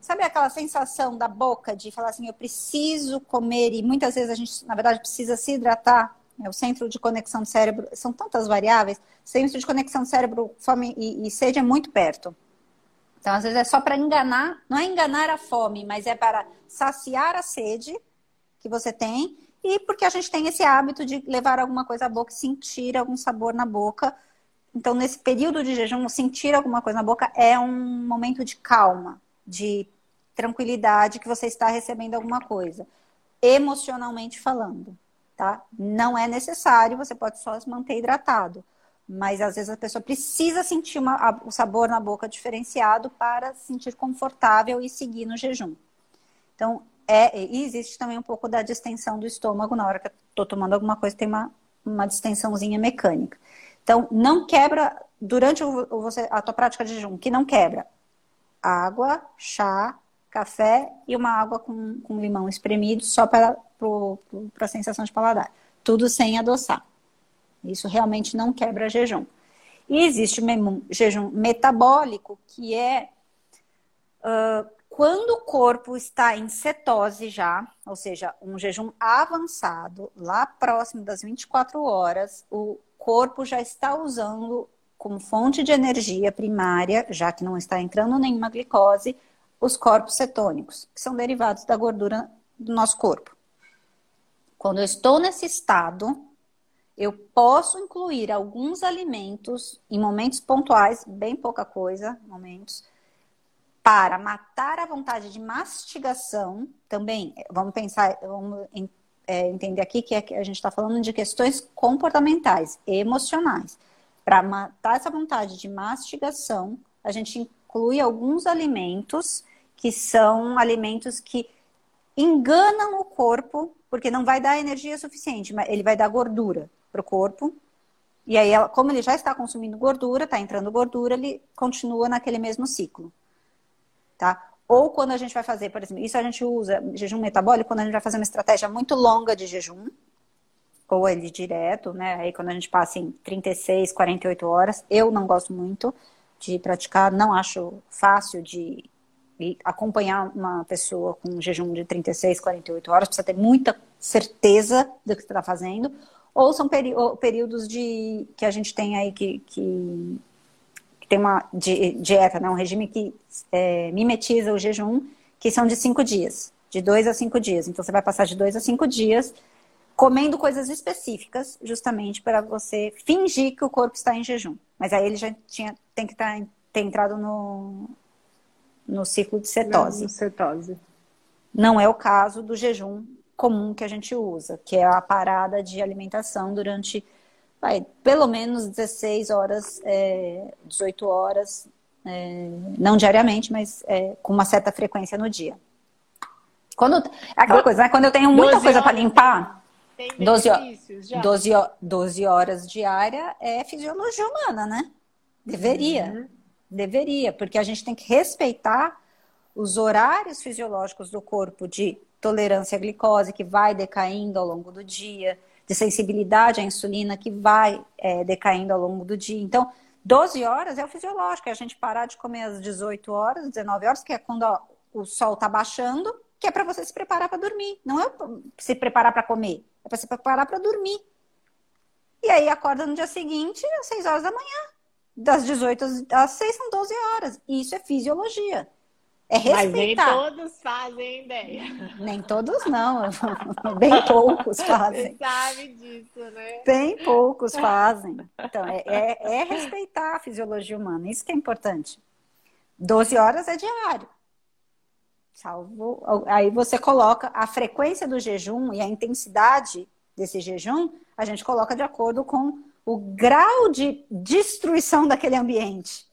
Sabe aquela sensação da boca de falar assim, eu preciso comer, e muitas vezes a gente, na verdade, precisa se hidratar? É, o centro de conexão do cérebro, são tantas variáveis, centro de conexão do cérebro, fome e, e sede é muito perto. Então, às vezes é só para enganar, não é enganar a fome, mas é para saciar a sede que você tem e porque a gente tem esse hábito de levar alguma coisa à boca e sentir algum sabor na boca. Então, nesse período de jejum, sentir alguma coisa na boca é um momento de calma, de tranquilidade que você está recebendo alguma coisa, emocionalmente falando, tá? Não é necessário, você pode só se manter hidratado. Mas às vezes a pessoa precisa sentir uma, a, o sabor na boca diferenciado para se sentir confortável e seguir no jejum. Então, é, e existe também um pouco da distensão do estômago na hora que eu estou tomando alguma coisa, tem uma, uma distensãozinha mecânica. Então, não quebra, durante o, você, a tua prática de jejum, que não quebra água, chá, café e uma água com, com limão espremido só para a sensação de paladar. Tudo sem adoçar. Isso realmente não quebra jejum. E existe o jejum metabólico, que é uh, quando o corpo está em cetose já, ou seja, um jejum avançado, lá próximo das 24 horas, o corpo já está usando como fonte de energia primária, já que não está entrando nenhuma glicose, os corpos cetônicos, que são derivados da gordura do nosso corpo. Quando eu estou nesse estado, eu posso incluir alguns alimentos em momentos pontuais, bem pouca coisa, momentos, para matar a vontade de mastigação. Também, vamos pensar, vamos é, entender aqui que, é a gente está falando de questões comportamentais, emocionais. Para matar essa vontade de mastigação, a gente inclui alguns alimentos que são alimentos que enganam o corpo, porque não vai dar energia suficiente, mas ele vai dar gordura para o corpo. E aí, como ele já está consumindo gordura, está entrando gordura, ele continua naquele mesmo ciclo. Tá? Ou quando a gente vai fazer, por exemplo, isso a gente usa jejum metabólico quando a gente vai fazer uma estratégia muito longa de jejum, ou ele direto, né? Aí quando a gente passa em 36, 48 horas, eu não gosto muito de praticar, não acho fácil de acompanhar uma pessoa com um jejum de 36, 48 horas, precisa ter muita certeza do que está fazendo, ou são períodos de que a gente tem aí que, que, que tem uma di dieta, né, um regime que é, mimetiza o jejum, que são de cinco dias, de dois a cinco dias. Então você vai passar de dois a cinco dias comendo coisas específicas, justamente para você fingir que o corpo está em jejum. Mas aí ele já tinha, tem que estar, tá, ter entrado no, no ciclo de cetose. Não, cetose. Não é o caso do jejum comum que a gente usa, que é a parada de alimentação durante vai, pelo menos 16 horas, é, 18 horas, é, não diariamente, mas é, com uma certa frequência no dia. Quando, é aquela coisa, né? Quando eu tenho muita coisa para limpar, 12, 12, 12 horas diária é fisiologia humana, né? Deveria. Uhum. Deveria, porque a gente tem que respeitar os horários fisiológicos do corpo de tolerância à glicose, que vai decaindo ao longo do dia, de sensibilidade à insulina, que vai é, decaindo ao longo do dia. Então, 12 horas é o fisiológico, é a gente parar de comer às 18 horas, 19 horas, que é quando ó, o sol está baixando, que é para você se preparar para dormir. Não é se preparar para comer, é para se preparar para dormir. E aí acorda no dia seguinte, às 6 horas da manhã. Das 18 às 6 são 12 horas. Isso é fisiologia. É respeitar. Mas nem todos fazem ideia. Nem todos não. Bem poucos fazem. Você sabe disso, né? Bem poucos fazem. Então, é, é, é respeitar a fisiologia humana. Isso que é importante. 12 horas é diário. Salvo. Aí você coloca a frequência do jejum e a intensidade desse jejum, a gente coloca de acordo com o grau de destruição daquele ambiente.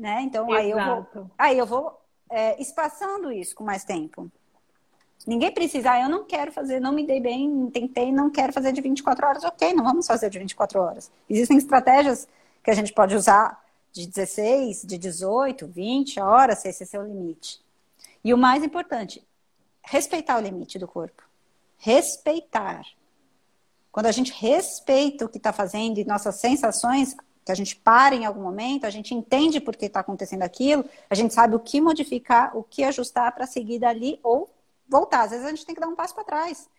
Né? Então, aí eu vou, aí eu vou é, espaçando isso com mais tempo. Ninguém precisa, ah, eu não quero fazer, não me dei bem, tentei, não quero fazer de 24 horas. Ok, não vamos fazer de 24 horas. Existem estratégias que a gente pode usar de 16, de 18, 20 horas, se esse é seu limite. E o mais importante, respeitar o limite do corpo. Respeitar. Quando a gente respeita o que está fazendo e nossas sensações, que a gente para em algum momento, a gente entende por que está acontecendo aquilo, a gente sabe o que modificar, o que ajustar para seguir dali ou voltar. Às vezes a gente tem que dar um passo para trás,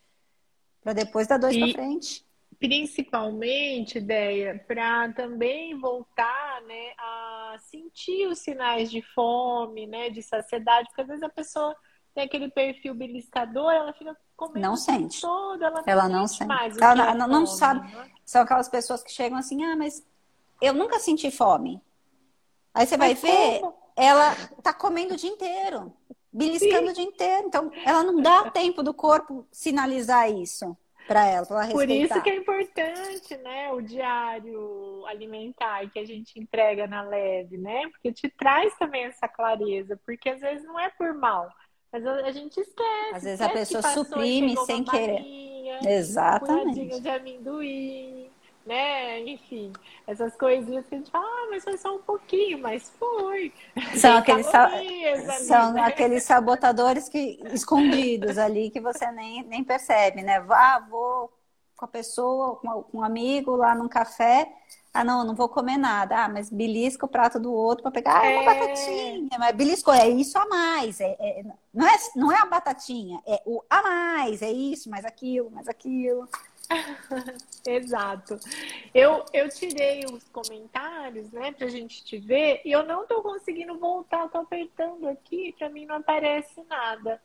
para depois dar dois para frente. Principalmente, ideia, para também voltar né, a sentir os sinais de fome, né, de saciedade, porque às vezes a pessoa tem aquele perfil beliscador, ela fica comendo não sente. todo, ela, ela não sente. Mais ela não, não sabe. Né? São aquelas pessoas que chegam assim, ah, mas eu nunca senti fome. Aí você vai ver, ela tá comendo o dia inteiro, beliscando Sim. o dia inteiro. Então, ela não dá tempo do corpo sinalizar isso para ela, pra ela Por isso que é importante, né, o diário alimentar que a gente entrega na leve, né? Porque te traz também essa clareza, porque às vezes não é por mal, mas a gente esquece. Às vezes a pessoa passou, suprime sem querer. Balinha, Exatamente. Um de amendoim, né? Enfim, essas coisinhas que a gente fala, ah, mas foi só um pouquinho, mas foi. São, aqueles, ali, são né? aqueles sabotadores que, escondidos ali que você nem, nem percebe, né? Ah, vou com a pessoa, com um amigo lá num café. Ah, não, não vou comer nada. Ah, mas belisca o prato do outro para pegar ah, é uma é... batatinha. Mas belisco é isso a mais. É, é, não, é, não é a batatinha, é o a mais. É isso, mais aquilo, mais aquilo. Exato. Eu, eu tirei os comentários, né, pra gente te ver, e eu não tô conseguindo voltar, tô apertando aqui, pra mim não aparece nada.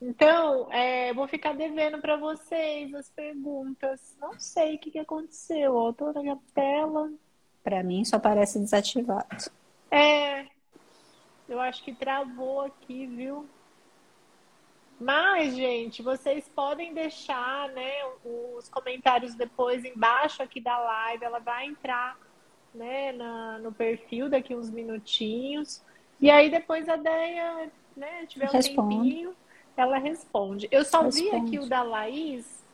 Então, é, vou ficar devendo para vocês as perguntas. Não sei o que, que aconteceu. Ó, tô na minha tela. Para mim só parece desativado. É, eu acho que travou aqui, viu? Mas, gente, vocês podem deixar né, os comentários depois embaixo aqui da live. Ela vai entrar né, na, no perfil daqui uns minutinhos. E aí depois a Deia né, tiver um Responde. tempinho, ela responde. Eu só responde. vi aqui o da Laís,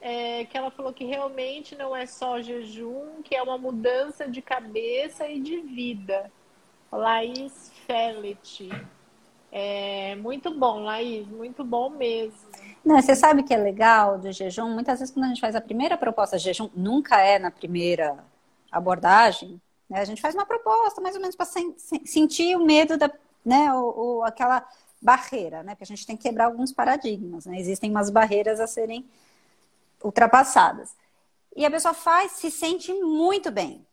é, que ela falou que realmente não é só jejum, que é uma mudança de cabeça e de vida. Laís Fellet. É muito bom, Laís, muito bom mesmo. Não, você sabe que é legal do jejum? Muitas vezes quando a gente faz a primeira proposta de jejum, nunca é na primeira abordagem, né? A gente faz uma proposta mais ou menos para sen sentir o medo da, né, o, o, aquela barreira, né? Porque a gente tem que quebrar alguns paradigmas, né? Existem umas barreiras a serem ultrapassadas. E a pessoa faz, se sente muito bem.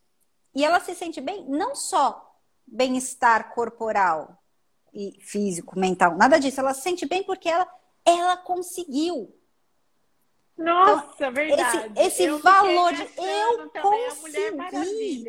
E ela se sente bem não só bem-estar corporal, e físico, mental, nada disso. Ela se sente bem porque ela, ela conseguiu. Nossa, então, verdade. Esse, esse valor de eu consegui.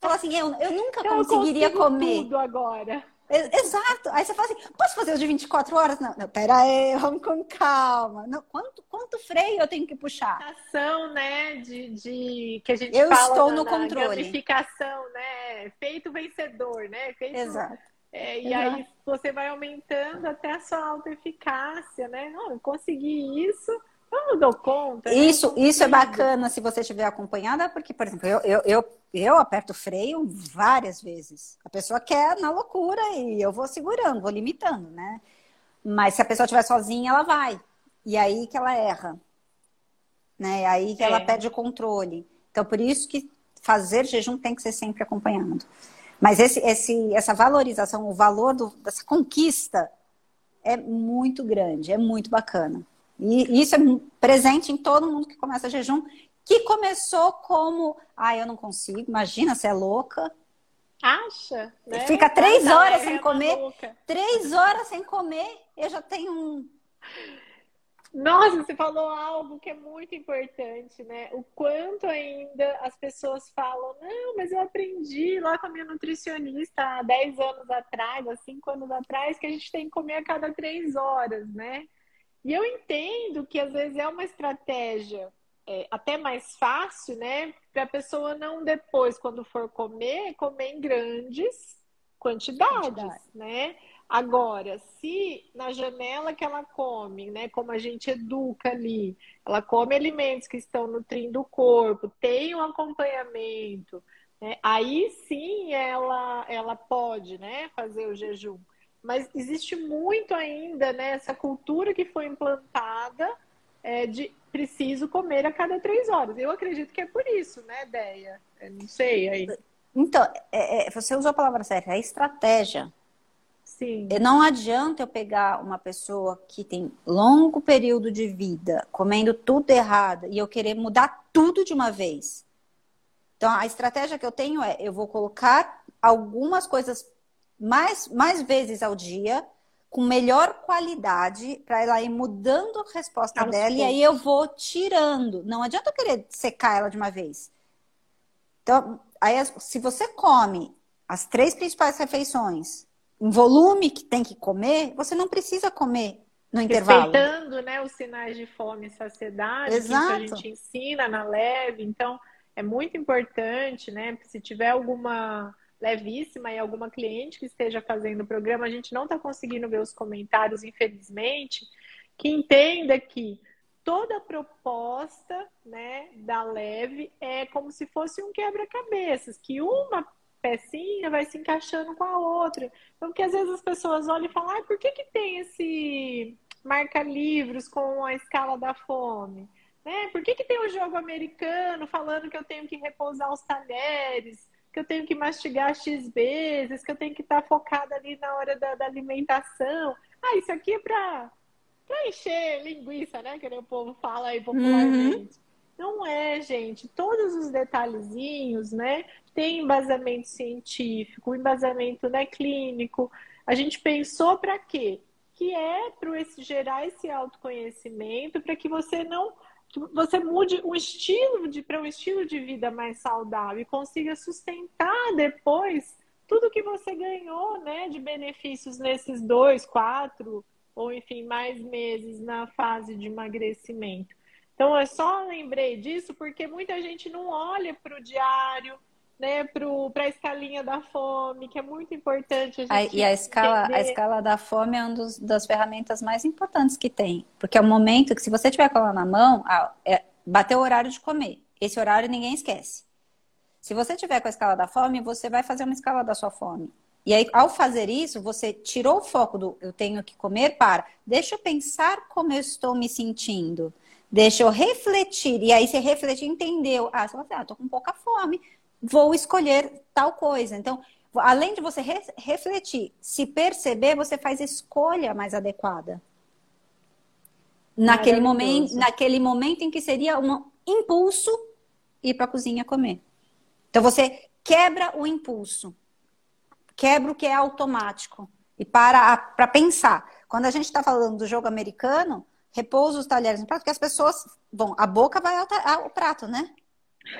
Fala assim, eu, eu nunca eu conseguiria comer. tudo agora. Exato. Aí você fala assim, posso fazer o de 24 horas? Não, não pera aí, vamos com calma. Não, quanto, quanto freio eu tenho que puxar? Ação, né, de, de que a gente eu fala estou na, no controle. gamificação, né? Feito vencedor, né? Feito Exato. É, e aí você vai aumentando até a sua autoeficácia, né? Não, eu consegui isso, eu não dou conta. Isso, né? isso é bacana se você estiver acompanhada, porque, por exemplo, eu, eu, eu, eu aperto o freio várias vezes. A pessoa quer na loucura e eu vou segurando, vou limitando, né? Mas se a pessoa estiver sozinha, ela vai. E aí que ela erra. Né? É aí que é. ela perde o controle. Então, por isso que fazer jejum tem que ser sempre acompanhado. Mas esse, esse, essa valorização, o valor do, dessa conquista é muito grande, é muito bacana. E isso é presente em todo mundo que começa jejum, que começou como, ah, eu não consigo, imagina, você é louca. Acha? Né? Fica três horas sem comer, três horas sem comer, eu já tenho um nossa, você falou algo que é muito importante, né? O quanto ainda as pessoas falam, não, mas eu aprendi lá com a minha nutricionista há 10 anos atrás, há 5 anos atrás, que a gente tem que comer a cada 3 horas, né? E eu entendo que às vezes é uma estratégia é, até mais fácil, né? Para a pessoa não depois, quando for comer, comer em grandes quantidades, quantidade. né? Agora, se na janela que ela come, né, como a gente educa ali, ela come alimentos que estão nutrindo o corpo, tem um acompanhamento, né, aí sim ela, ela pode né, fazer o jejum. Mas existe muito ainda né, essa cultura que foi implantada é, de preciso comer a cada três horas. Eu acredito que é por isso, né, Deia? Eu não sei aí. Então, é, é, você usou a palavra certa, é estratégia. Sim. Não adianta eu pegar uma pessoa que tem longo período de vida, comendo tudo errado, e eu querer mudar tudo de uma vez. Então, a estratégia que eu tenho é: eu vou colocar algumas coisas mais, mais vezes ao dia, com melhor qualidade, para ela ir mudando a resposta Aos dela, poucos. e aí eu vou tirando. Não adianta eu querer secar ela de uma vez. Então, aí, se você come as três principais refeições em volume que tem que comer, você não precisa comer no intervalo. Respeitando né, os sinais de fome e saciedade Exato. que a gente ensina na leve. Então, é muito importante, né? Se tiver alguma levíssima e alguma cliente que esteja fazendo o programa, a gente não está conseguindo ver os comentários, infelizmente, que entenda que toda proposta né, da leve é como se fosse um quebra-cabeças, que uma pecinha vai se encaixando com a outra. Então, que às vezes as pessoas olham e falam, ah, por que, que tem esse marca-livros com a escala da fome? Né? Por que, que tem o um jogo americano falando que eu tenho que repousar os talheres, que eu tenho que mastigar X vezes, que eu tenho que estar focada ali na hora da, da alimentação? Ah, isso aqui é para encher linguiça, né? Que o povo fala aí popularmente. Uhum. Não é, gente. Todos os detalhezinhos, né? Tem embasamento científico, embasamento né, clínico. A gente pensou para quê? Que é para gerar esse autoconhecimento, para que você não você mude um estilo de para um estilo de vida mais saudável e consiga sustentar depois tudo que você ganhou, né, de benefícios nesses dois, quatro ou enfim mais meses na fase de emagrecimento. Então, eu só lembrei disso porque muita gente não olha para o diário, né, para a escalinha da fome, que é muito importante. A e a escala, a escala da fome é uma das ferramentas mais importantes que tem. Porque é o momento que, se você tiver com ela na mão, ah, é, bateu o horário de comer. Esse horário ninguém esquece. Se você tiver com a escala da fome, você vai fazer uma escala da sua fome. E aí, ao fazer isso, você tirou o foco do eu tenho que comer para deixa eu pensar como eu estou me sentindo. Deixa eu refletir. E aí você refletir, entendeu. Ah, você fala assim, ah, tô com pouca fome, vou escolher tal coisa. Então, além de você re refletir, se perceber, você faz a escolha mais adequada. Naquele momento, naquele momento em que seria um impulso ir para a cozinha comer. Então você quebra o impulso, quebra o que é automático e para para pensar. Quando a gente está falando do jogo americano, repousa os talheres no prato, porque as pessoas, bom, a boca vai ao, ao prato, né?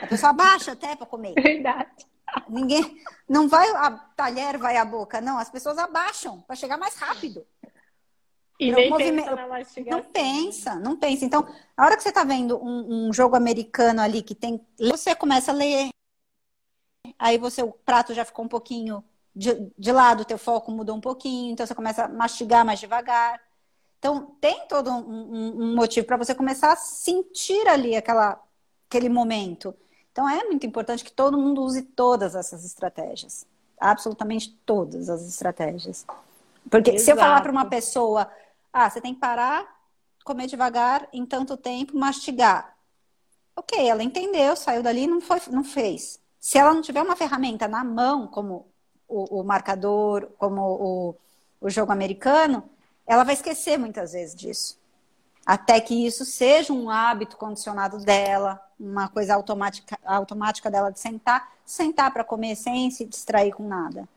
A pessoa abaixa até para comer. Verdade. Ninguém, não vai a talher vai à boca, não. As pessoas abaixam para chegar mais rápido. E nem movimento... pensa na mastigação. Não pensa, não pensa. Então, a hora que você está vendo um, um, jogo americano ali que tem, você começa a ler, aí você o prato já ficou um pouquinho de, de lado, o teu foco mudou um pouquinho, então você começa a mastigar mais devagar. Então, tem todo um, um, um motivo para você começar a sentir ali aquela, aquele momento. Então, é muito importante que todo mundo use todas essas estratégias. Absolutamente todas as estratégias. Porque Exato. se eu falar para uma pessoa, ah, você tem que parar, comer devagar, em tanto tempo, mastigar. Ok, ela entendeu, saiu dali não foi, não fez. Se ela não tiver uma ferramenta na mão, como o, o marcador, como o, o jogo americano, ela vai esquecer muitas vezes disso. Até que isso seja um hábito condicionado dela, uma coisa automática, automática dela de sentar, sentar para comer sem se distrair com nada.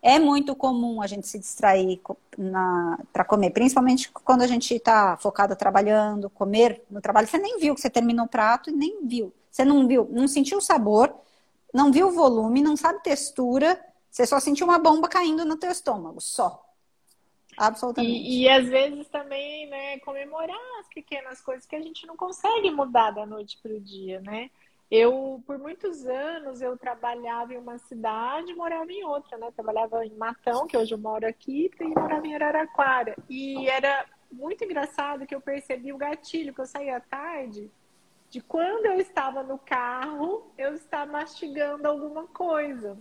É muito comum a gente se distrair para comer, principalmente quando a gente está focada trabalhando, comer no trabalho. Você nem viu que você terminou o prato e nem viu. Você não viu, não sentiu o sabor, não viu o volume, não sabe textura, você só sentiu uma bomba caindo no teu estômago, só. Absolutamente. E, e, às vezes também, né, comemorar as pequenas coisas que a gente não consegue mudar da noite para o dia, né? Eu, por muitos anos, eu trabalhava em uma cidade morava em outra, né? Trabalhava em Matão, que hoje eu moro aqui, e morava em Araraquara. E era muito engraçado que eu percebi o gatilho, que eu saía à tarde, de quando eu estava no carro, eu estar mastigando alguma coisa.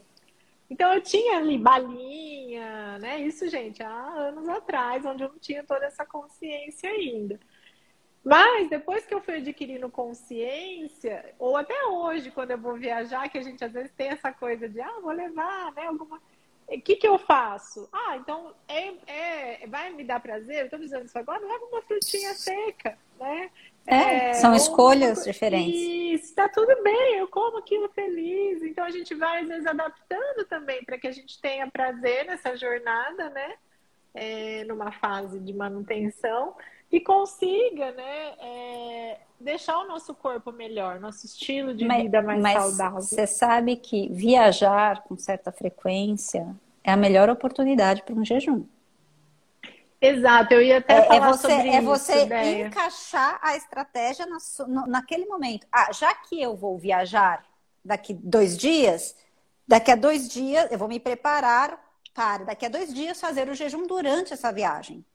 Então eu tinha ali balinha, né? Isso, gente, há anos atrás, onde eu não tinha toda essa consciência ainda. Mas depois que eu fui adquirindo consciência, ou até hoje, quando eu vou viajar, que a gente às vezes tem essa coisa de, ah, vou levar, né, alguma. O que, que eu faço? Ah, então é, é, vai me dar prazer? Eu estou precisando disso agora, leva uma frutinha seca, né? É, é são escolhas uma... diferentes. Isso, tá tudo bem, eu como aquilo feliz. Então a gente vai, às vezes, adaptando também para que a gente tenha prazer nessa jornada, né? É, numa fase de manutenção e consiga, né, é, deixar o nosso corpo melhor, nosso estilo de mas, vida mais mas saudável. Você sabe que viajar com certa frequência é a melhor oportunidade para um jejum. Exato, eu ia até é, é falar é você, sobre é isso. É você encaixar a estratégia na, no, naquele momento. Ah, já que eu vou viajar daqui dois dias, daqui a dois dias eu vou me preparar para daqui a dois dias fazer o jejum durante essa viagem.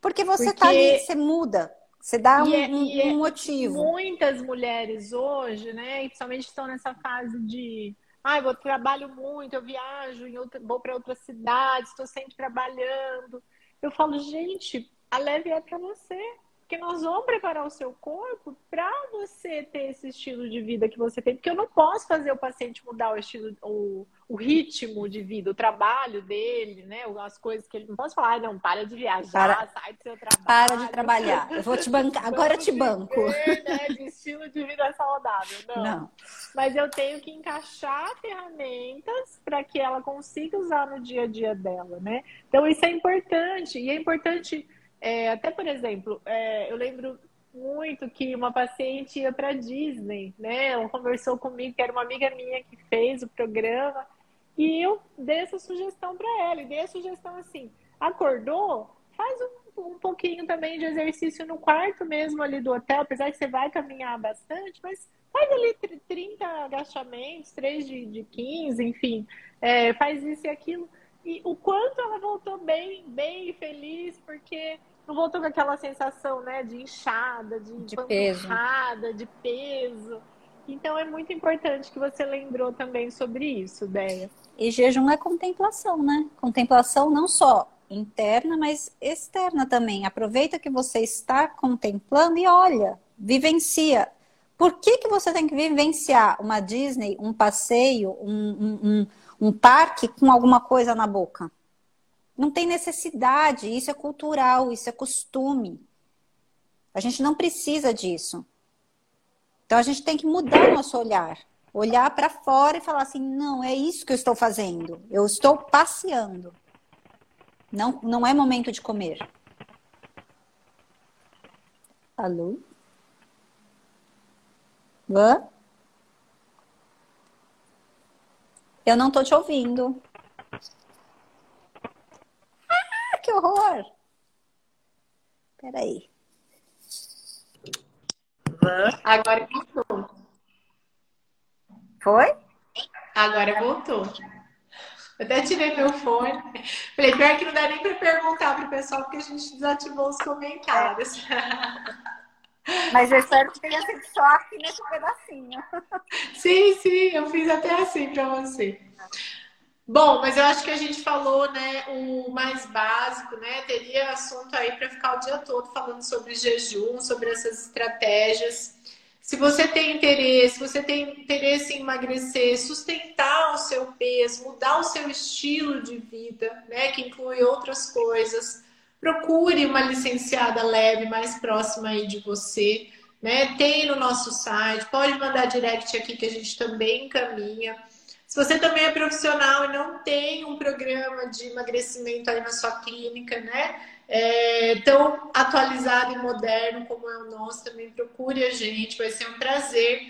Porque você está ali, você muda, você dá um, é, um, um é motivo. Muitas mulheres hoje, né, principalmente estão nessa fase de ah, eu trabalho muito, eu viajo, outra, vou para outra cidade, estou sempre trabalhando. Eu falo, gente, a leve é para você. Porque nós vamos preparar o seu corpo para você ter esse estilo de vida que você tem. Porque eu não posso fazer o paciente mudar o estilo, o, o ritmo de vida, o trabalho dele, né? As coisas que ele não posso falar, não, para de viajar, para, sai do seu trabalho. Para de trabalhar. Eu vou te bancar, agora eu te banco. Viver, né, de estilo de vida saudável. Não. não. Mas eu tenho que encaixar ferramentas para que ela consiga usar no dia a dia dela, né? Então isso é importante. E é importante é, até, por exemplo, é, eu lembro muito que uma paciente ia para Disney, né? Ela conversou comigo, que era uma amiga minha que fez o programa, e eu dei essa sugestão para ela, e dei a sugestão assim: acordou? Faz um, um pouquinho também de exercício no quarto mesmo ali do hotel, apesar que você vai caminhar bastante, mas faz ali 30 agachamentos, 3 de, de 15, enfim, é, faz isso e aquilo. E o quanto ela voltou bem, bem feliz, porque não voltou com aquela sensação, né, de inchada, de, de peso. de peso. Então é muito importante que você lembrou também sobre isso, Deia. E jejum é contemplação, né? Contemplação não só interna, mas externa também. Aproveita que você está contemplando e olha, vivencia. Por que, que você tem que vivenciar uma Disney, um passeio, um, um, um, um parque com alguma coisa na boca? Não tem necessidade, isso é cultural, isso é costume. A gente não precisa disso. Então a gente tem que mudar o nosso olhar. Olhar para fora e falar assim: não, é isso que eu estou fazendo. Eu estou passeando. Não, não é momento de comer. Alô? Hã? Eu não estou te ouvindo que horror! Peraí. Agora voltou. Foi? Agora voltou. Eu até tirei meu fone. Falei, pior que não dá nem para perguntar pro pessoal, porque a gente desativou os comentários. Mas eu espero que tenha sido só aqui nesse pedacinho. Sim, sim, eu fiz até assim para você. Bom, mas eu acho que a gente falou, né, o mais básico, né? Teria assunto aí para ficar o dia todo falando sobre jejum, sobre essas estratégias. Se você tem interesse, você tem interesse em emagrecer, sustentar o seu peso, mudar o seu estilo de vida, né, que inclui outras coisas, procure uma licenciada leve mais próxima aí de você, né? Tem no nosso site, pode mandar direct aqui que a gente também encaminha. Se você também é profissional e não tem um programa de emagrecimento aí na sua clínica, né? É, tão atualizado e moderno como é o nosso, também procure a gente, vai ser um prazer.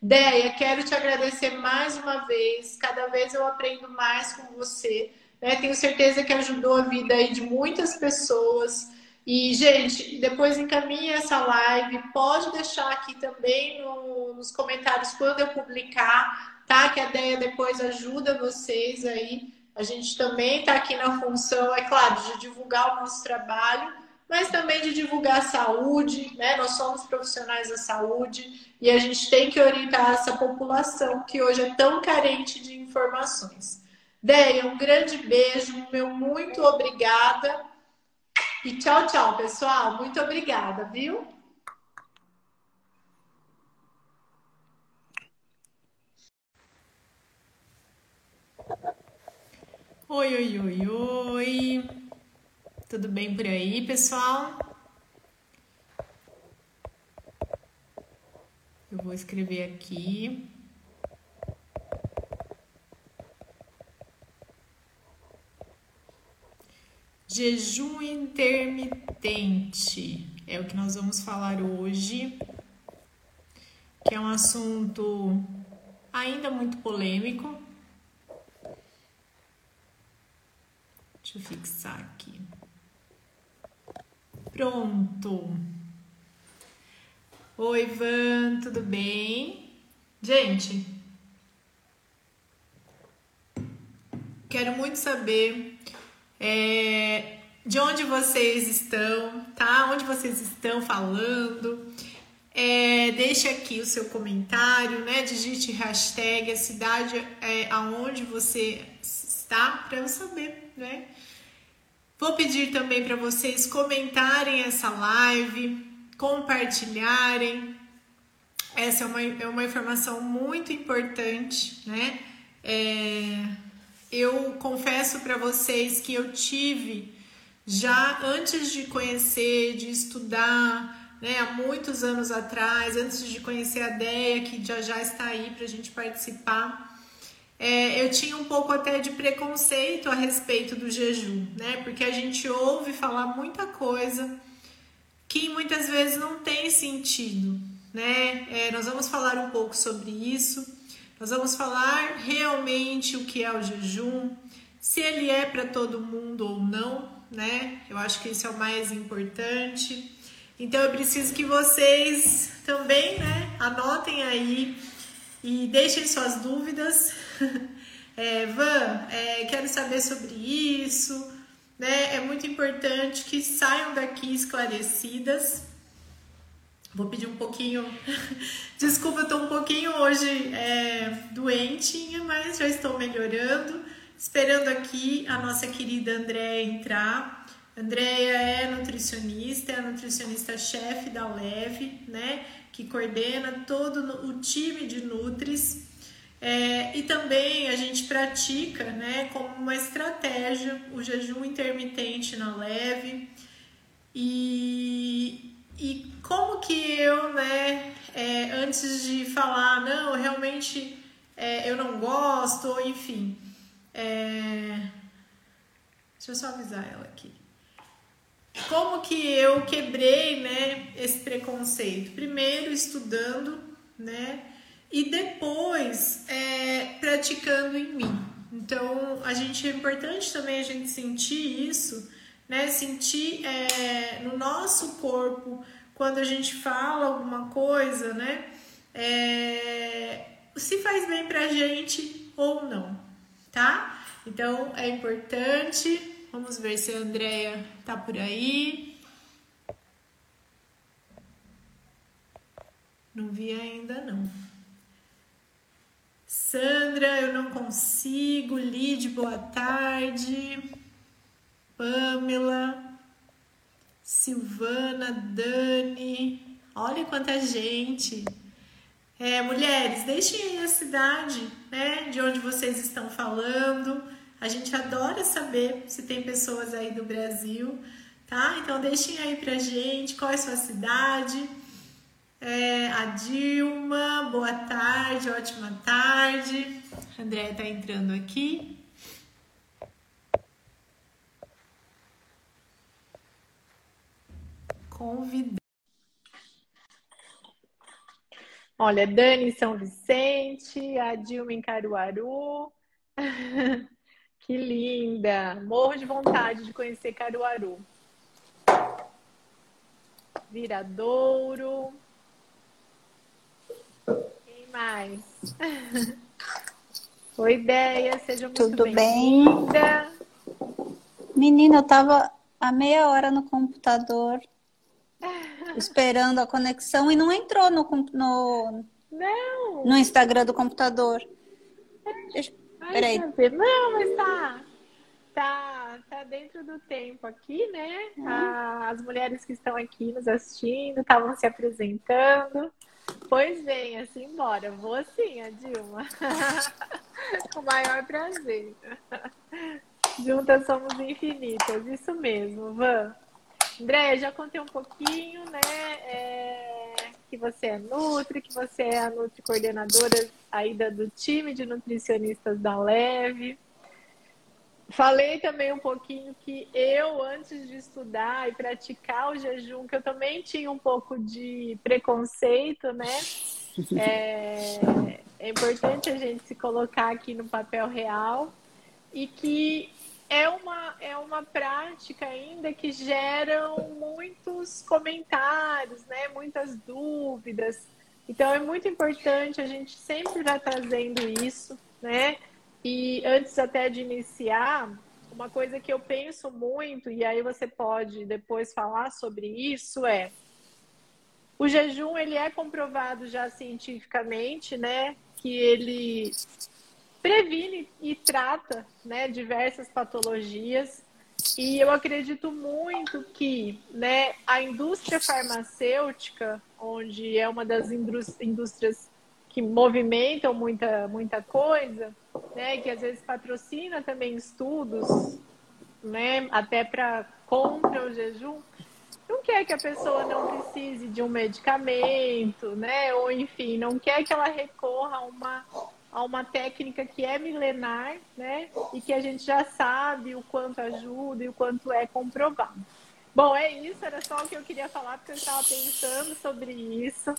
Deia, quero te agradecer mais uma vez. Cada vez eu aprendo mais com você. Né? Tenho certeza que ajudou a vida aí de muitas pessoas. E, gente, depois encaminhe essa live. Pode deixar aqui também no, nos comentários quando eu publicar tá? Que a ideia depois ajuda vocês aí. A gente também está aqui na função, é claro, de divulgar o nosso trabalho, mas também de divulgar a saúde, né? Nós somos profissionais da saúde e a gente tem que orientar essa população que hoje é tão carente de informações. Deia, um grande beijo, meu muito obrigada. E tchau, tchau, pessoal. Muito obrigada, viu? Oi, oi, oi, oi. Tudo bem por aí, pessoal? Eu vou escrever aqui. Jejum intermitente é o que nós vamos falar hoje, que é um assunto ainda muito polêmico. Deixa eu fixar aqui. Pronto. Oi, Ivan, tudo bem? Gente, quero muito saber é, de onde vocês estão, tá? Onde vocês estão falando. É, deixe aqui o seu comentário, né? Digite hashtag a cidade é, aonde você está para eu saber, né? Vou pedir também para vocês comentarem essa live, compartilharem. Essa é uma, é uma informação muito importante, né? É, eu confesso para vocês que eu tive já antes de conhecer, de estudar, né, há muitos anos atrás, antes de conhecer a DEA, que já já está aí para a gente participar é, eu tinha um pouco até de preconceito a respeito do jejum, né? Porque a gente ouve falar muita coisa que muitas vezes não tem sentido, né? É, nós vamos falar um pouco sobre isso. Nós vamos falar realmente o que é o jejum, se ele é para todo mundo ou não, né? Eu acho que isso é o mais importante. Então eu preciso que vocês também, né, anotem aí e deixem suas dúvidas. É, Van, é, quero saber sobre isso. Né? É muito importante que saiam daqui esclarecidas. Vou pedir um pouquinho. Desculpa, eu tô um pouquinho hoje é, doentinha, mas já estou melhorando. Esperando aqui a nossa querida Andréia entrar. Andréia é nutricionista, é a nutricionista-chefe da Leve, né? que coordena todo o time de Nutris. É, e também a gente pratica né, como uma estratégia o jejum intermitente na leve. E, e como que eu, né, é, antes de falar, não, realmente é, eu não gosto, enfim. É, deixa eu só avisar ela aqui como que eu quebrei, né, esse preconceito? Primeiro estudando, né, e depois é, praticando em mim. Então, a gente é importante também a gente sentir isso, né, sentir é, no nosso corpo quando a gente fala alguma coisa, né, é, se faz bem pra gente ou não, tá? Então, é importante Vamos ver se a Andrea tá por aí. Não vi ainda não. Sandra, eu não consigo. Lid, boa tarde. Pamela, Silvana, Dani. Olha quanta gente. É, mulheres, deixem a cidade, né, de onde vocês estão falando. A gente adora saber se tem pessoas aí do Brasil, tá? Então deixem aí pra gente qual é a sua cidade. É, a Dilma, boa tarde, ótima tarde. A Andréia tá entrando aqui. Convidar. Olha, Dani São Vicente, a Dilma em Caruaru. Que linda! Morro de vontade de conhecer Caruaru. Viradouro. Quem mais? Oi, ideia, seja muito Tudo bem? Menina, eu tava há meia hora no computador, esperando a conexão e não entrou no, no, não. no Instagram do computador. Deixa, peraí. Não, mas tá, tá, tá dentro do tempo aqui, né? Uhum. As mulheres que estão aqui nos assistindo estavam se apresentando. Pois bem, assim, embora. Vou sim, a Dilma. Com o maior prazer. Juntas somos infinitas, isso mesmo, Van. André, já contei um pouquinho, né? É, que você é Nutri, que você é a Nutri coordenadora aí do time de nutricionistas da Leve. Falei também um pouquinho que eu, antes de estudar e praticar o jejum, que eu também tinha um pouco de preconceito, né? É, é importante a gente se colocar aqui no papel real e que é uma, é uma prática ainda que geram muitos comentários, né? muitas dúvidas. Então é muito importante a gente sempre estar trazendo isso, né? E antes até de iniciar, uma coisa que eu penso muito, e aí você pode depois falar sobre isso, é o jejum ele é comprovado já cientificamente, né? Que ele previne e trata né, diversas patologias. E eu acredito muito que né, a indústria farmacêutica, onde é uma das indústrias que movimentam muita, muita coisa, né, que às vezes patrocina também estudos, né, até para contra o jejum, não quer que a pessoa não precise de um medicamento, né, ou enfim, não quer que ela recorra a uma a uma técnica que é milenar, né? E que a gente já sabe o quanto ajuda e o quanto é comprovado. Bom, é isso, era só o que eu queria falar, porque eu estava pensando sobre isso.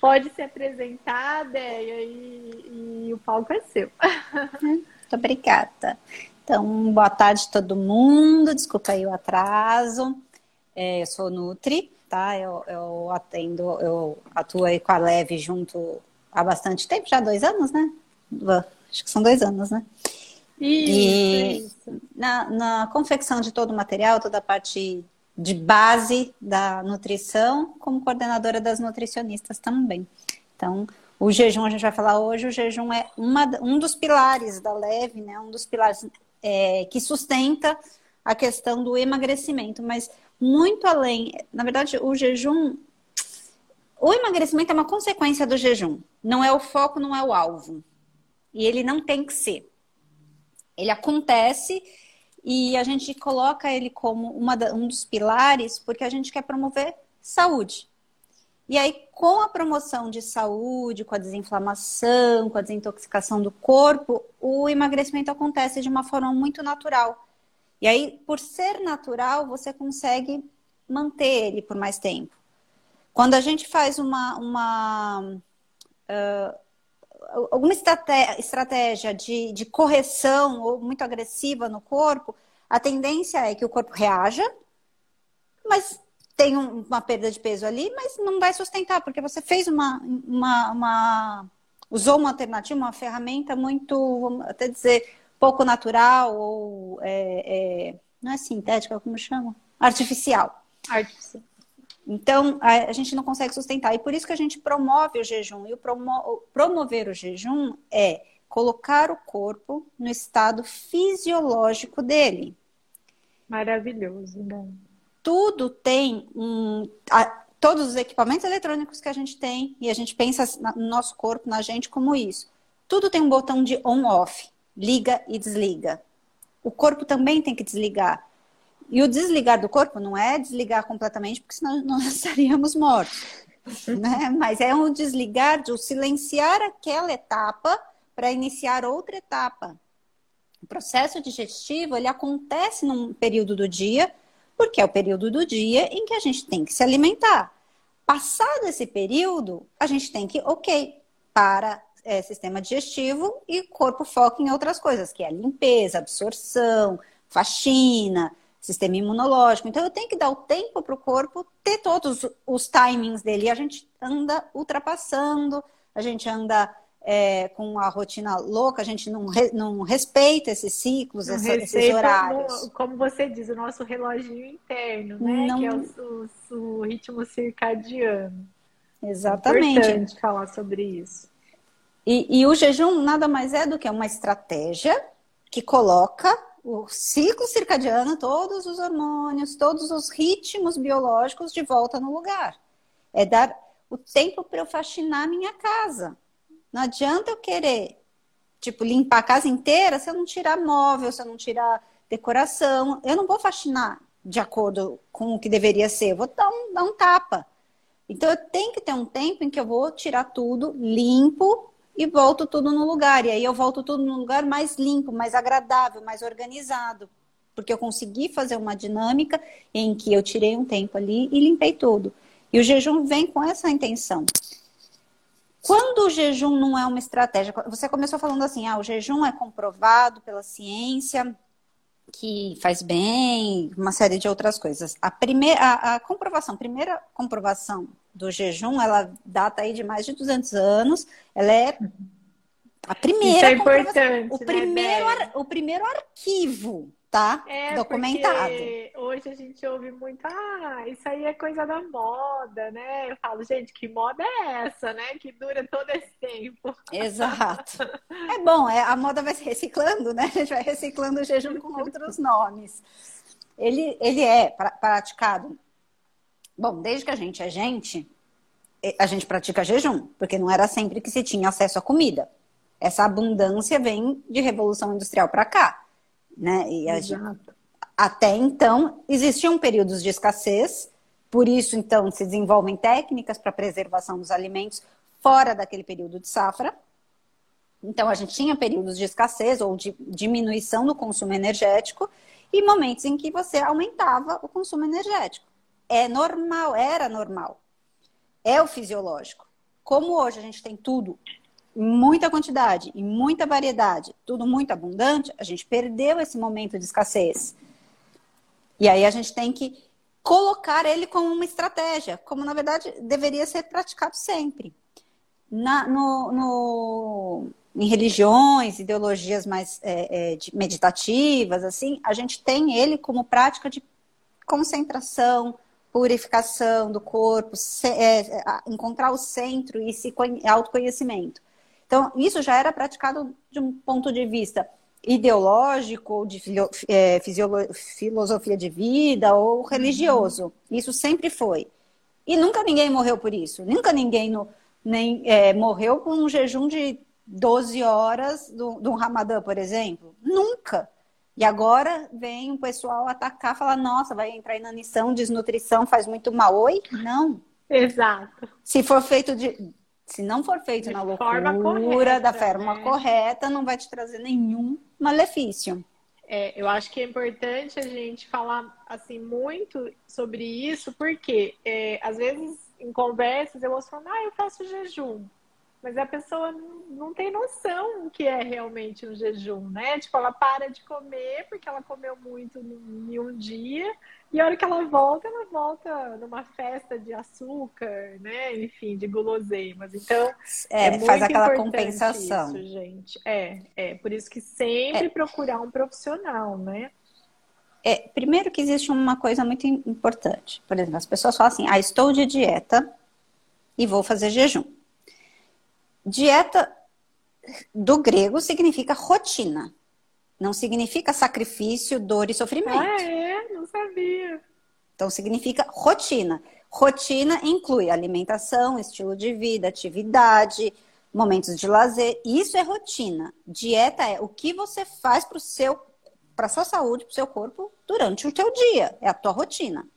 Pode se apresentar, Déia, e, e o palco é seu. Muito obrigada. Então, boa tarde todo mundo, desculpa aí o atraso. É, eu sou Nutri, tá? Eu, eu atendo, eu atuo aí com a Leve junto há bastante tempo, já dois anos, né? acho que são dois anos, né? Isso, e isso. Na, na confecção de todo o material, toda a parte de base da nutrição, como coordenadora das nutricionistas também. Então, o jejum, a gente vai falar hoje, o jejum é uma, um dos pilares da leve, né? Um dos pilares é, que sustenta a questão do emagrecimento, mas muito além, na verdade, o jejum, o emagrecimento é uma consequência do jejum, não é o foco, não é o alvo e ele não tem que ser. Ele acontece e a gente coloca ele como uma, um dos pilares porque a gente quer promover saúde. E aí, com a promoção de saúde, com a desinflamação, com a desintoxicação do corpo, o emagrecimento acontece de uma forma muito natural. E aí, por ser natural, você consegue manter ele por mais tempo. Quando a gente faz uma, uma alguma estratégia de, de correção ou muito agressiva no corpo, a tendência é que o corpo reaja, mas tem um, uma perda de peso ali, mas não vai sustentar, porque você fez uma, uma, uma, usou uma alternativa, uma ferramenta muito, até dizer, pouco natural ou é, é, não é sintética, como chama? Artificial. Artificial. Então, a, a, gente não consegue sustentar. E por isso que a gente promove o jejum. E o promo, promover o jejum é colocar o corpo no estado fisiológico dele. Maravilhoso, né? Tudo tem um. A, todos os equipamentos eletrônicos que a gente tem, e a gente pensa no nosso corpo, na gente, como isso. Tudo tem um botão de on-off, liga e desliga. O corpo também tem que desligar. E o desligar do corpo não é desligar completamente, porque senão nós estaríamos mortos. né? Mas é um desligar, de silenciar aquela etapa para iniciar outra etapa. O processo digestivo ele acontece num período do dia, porque é o período do dia em que a gente tem que se alimentar. Passado esse período, a gente tem que, ok, para é, sistema digestivo e corpo foca em outras coisas, que é limpeza, absorção, faxina, sistema imunológico. Então, eu tenho que dar o tempo para o corpo ter todos os timings dele. E a gente anda ultrapassando, a gente anda é, com a rotina louca, a gente não, re, não respeita esses ciclos, essa, esses horários. No, como você diz, o nosso reloginho interno, né? Não... Que é o, o, o ritmo circadiano. Exatamente. É importante falar sobre isso. E, e o jejum nada mais é do que uma estratégia que coloca o ciclo circadiano, todos os hormônios, todos os ritmos biológicos de volta no lugar. É dar o tempo para eu faxinar minha casa. Não adianta eu querer, tipo, limpar a casa inteira se eu não tirar móvel, se eu não tirar decoração. Eu não vou faxinar de acordo com o que deveria ser, eu vou dar um, dar um tapa. Então eu tenho que ter um tempo em que eu vou tirar tudo limpo e volto tudo no lugar. E aí eu volto tudo no lugar mais limpo, mais agradável, mais organizado. Porque eu consegui fazer uma dinâmica em que eu tirei um tempo ali e limpei tudo. E o jejum vem com essa intenção. Quando o jejum não é uma estratégia, você começou falando assim, ah, o jejum é comprovado pela ciência, que faz bem, uma série de outras coisas. A primeira, a, a comprovação, primeira comprovação do jejum, ela data aí de mais de 200 anos. Ela é a primeira. Isso é importante. O, né, primeiro, o primeiro arquivo tá é, documentado. Hoje a gente ouve muito, ah, isso aí é coisa da moda, né? Eu falo, gente, que moda é essa, né? Que dura todo esse tempo. Exato. É bom, é, a moda vai se reciclando, né? A gente vai reciclando o jejum com outros nomes. Ele, ele é praticado. Bom, desde que a gente é gente, a gente pratica jejum, porque não era sempre que se tinha acesso à comida. Essa abundância vem de Revolução Industrial para cá né? E gente, até então existiam períodos de escassez, por isso então se desenvolvem técnicas para preservação dos alimentos fora daquele período de safra. Então a gente tinha períodos de escassez ou de diminuição do consumo energético e momentos em que você aumentava o consumo energético. É normal, era normal. É o fisiológico. Como hoje a gente tem tudo muita quantidade e muita variedade, tudo muito abundante, a gente perdeu esse momento de escassez. E aí a gente tem que colocar ele como uma estratégia, como na verdade deveria ser praticado sempre. Na, no, no, em religiões, ideologias mais é, é, meditativas, assim, a gente tem ele como prática de concentração, purificação do corpo, se, é, encontrar o centro e se autoconhecimento. Então, isso já era praticado de um ponto de vista ideológico, ou de é, filosofia de vida, ou religioso. Isso sempre foi. E nunca ninguém morreu por isso. Nunca ninguém no, nem, é, morreu com um jejum de 12 horas do, do Ramadã, por exemplo. Nunca. E agora vem o pessoal atacar, falar, nossa, vai entrar em inanição, desnutrição, faz muito mal. Oi? Não. Exato. Se for feito de, se não for feito de na loucura, correta, da forma né? correta, não vai te trazer nenhum malefício. É, eu acho que é importante a gente falar assim muito sobre isso, porque é, às vezes em conversas eu ouço falando, ah, eu faço jejum. Mas a pessoa não, tem noção o que é realmente um jejum, né? Tipo, ela para de comer porque ela comeu muito em um dia e a hora que ela volta, ela volta numa festa de açúcar, né? Enfim, de guloseimas. Então, é, é faz aquela compensação. Isso, gente. É, é por isso que sempre é. procurar um profissional, né? É, primeiro que existe uma coisa muito importante. Por exemplo, as pessoas falam assim: "Ah, estou de dieta e vou fazer jejum". Dieta do grego significa rotina. Não significa sacrifício, dor e sofrimento. Ah, é? Não sabia. Então significa rotina. Rotina inclui alimentação, estilo de vida, atividade, momentos de lazer. Isso é rotina. Dieta é o que você faz para seu para sua saúde, para o seu corpo durante o teu dia. É a tua rotina.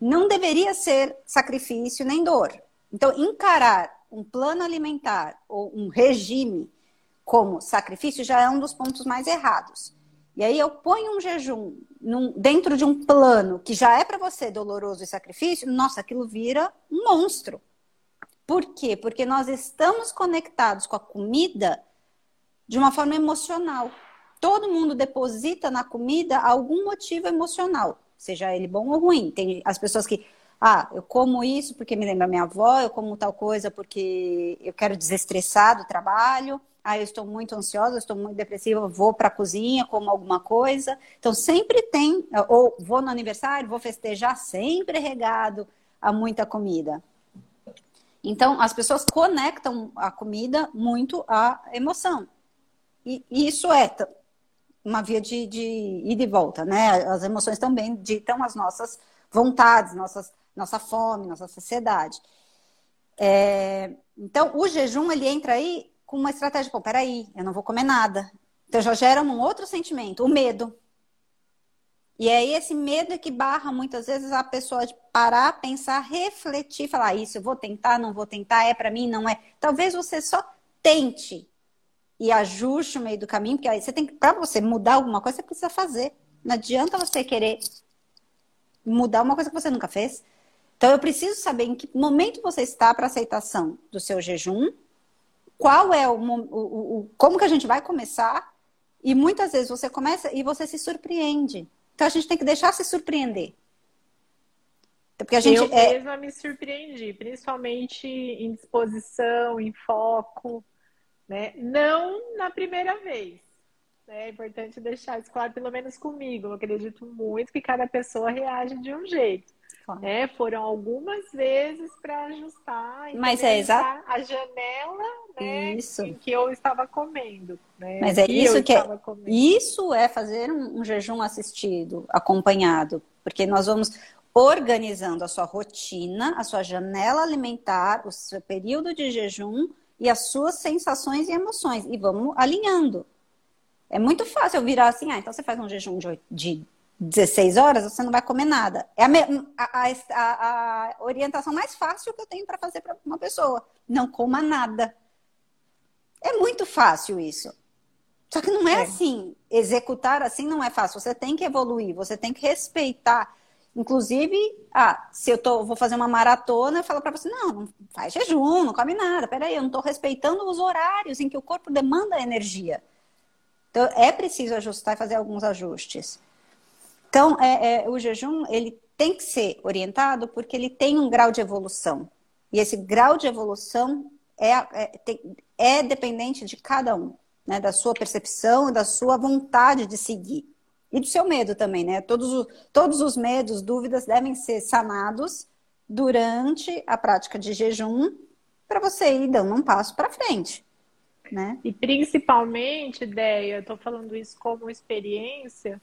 Não deveria ser sacrifício nem dor. Então, encarar um plano alimentar ou um regime como sacrifício já é um dos pontos mais errados. E aí eu ponho um jejum num, dentro de um plano que já é para você doloroso e sacrifício, nossa, aquilo vira um monstro. Por quê? Porque nós estamos conectados com a comida de uma forma emocional. Todo mundo deposita na comida algum motivo emocional, seja ele bom ou ruim. Tem as pessoas que Ah, eu como isso porque me lembra minha avó, eu como tal coisa porque eu quero desestressar do trabalho. Ah, eu estou muito ansiosa, eu estou muito depressiva, vou para a cozinha, como alguma coisa. Então, sempre tem, ou vou no aniversário, vou festejar, sempre regado a muita comida. Então, as pessoas conectam a comida muito à emoção. E, e isso é uma via de, de ida e volta, né? As emoções também ditam as nossas vontades, nossas nossa fome, nossa saciedade. É, então, o jejum, ele entra aí com uma estratégia, pô, peraí, eu não vou comer nada. Então, já gera um outro sentimento, o medo. E aí, esse medo é que barra muitas vezes a pessoa de parar, pensar, refletir, falar, ah, isso eu vou tentar, não vou tentar, é para mim, não é. Talvez você só tente e ajuste o meio do caminho, porque aí você tem que, para você mudar alguma coisa, você precisa fazer. Não adianta você querer mudar uma coisa que você nunca fez. Então, eu preciso saber em que momento você está para aceitação do seu jejum, qual é o, o, o, como que a gente vai começar, e muitas vezes você começa e você se surpreende. Então, a gente tem que deixar se surpreender. Porque a gente eu é... mesma me surpreendi, principalmente em disposição, em foco, né? Não na primeira vez. Né? É importante deixar isso claro, pelo menos comigo. Eu acredito muito que cada pessoa reage de um jeito. É, foram algumas vezes para ajustar Mas é a janela né, isso. em que eu estava comendo. Né, Mas é isso que é, isso é fazer um, um jejum assistido, acompanhado, porque nós vamos organizando a sua rotina, a sua janela alimentar, o seu período de jejum e as suas sensações e emoções. E vamos alinhando. É muito fácil eu virar assim, ah, então você faz um jejum de, de 16 horas, você não vai comer nada. É a, a, a, a orientação mais fácil que eu tenho para fazer para uma pessoa. Não coma nada. É muito fácil isso. Só que não é, é, assim. Executar assim não é fácil. Você tem que evoluir, você tem que respeitar. Inclusive, ah, se eu tô, vou fazer uma maratona, eu falo para você, não, não faz jejum, não come nada. Peraí, eu não estou respeitando os horários em que o corpo demanda energia. Então, é preciso ajustar e fazer alguns ajustes. Então, é, é, o jejum ele tem que ser orientado porque ele tem um grau de evolução. E esse grau de evolução é, é, é dependente de cada um, né? da sua percepção da sua vontade de seguir. E do seu medo também, né? Todos, os, todos os medos, dúvidas devem ser sanados durante a prática de jejum para você ir dando um passo para frente. Né? E principalmente, ideia, estou falando isso como experiência,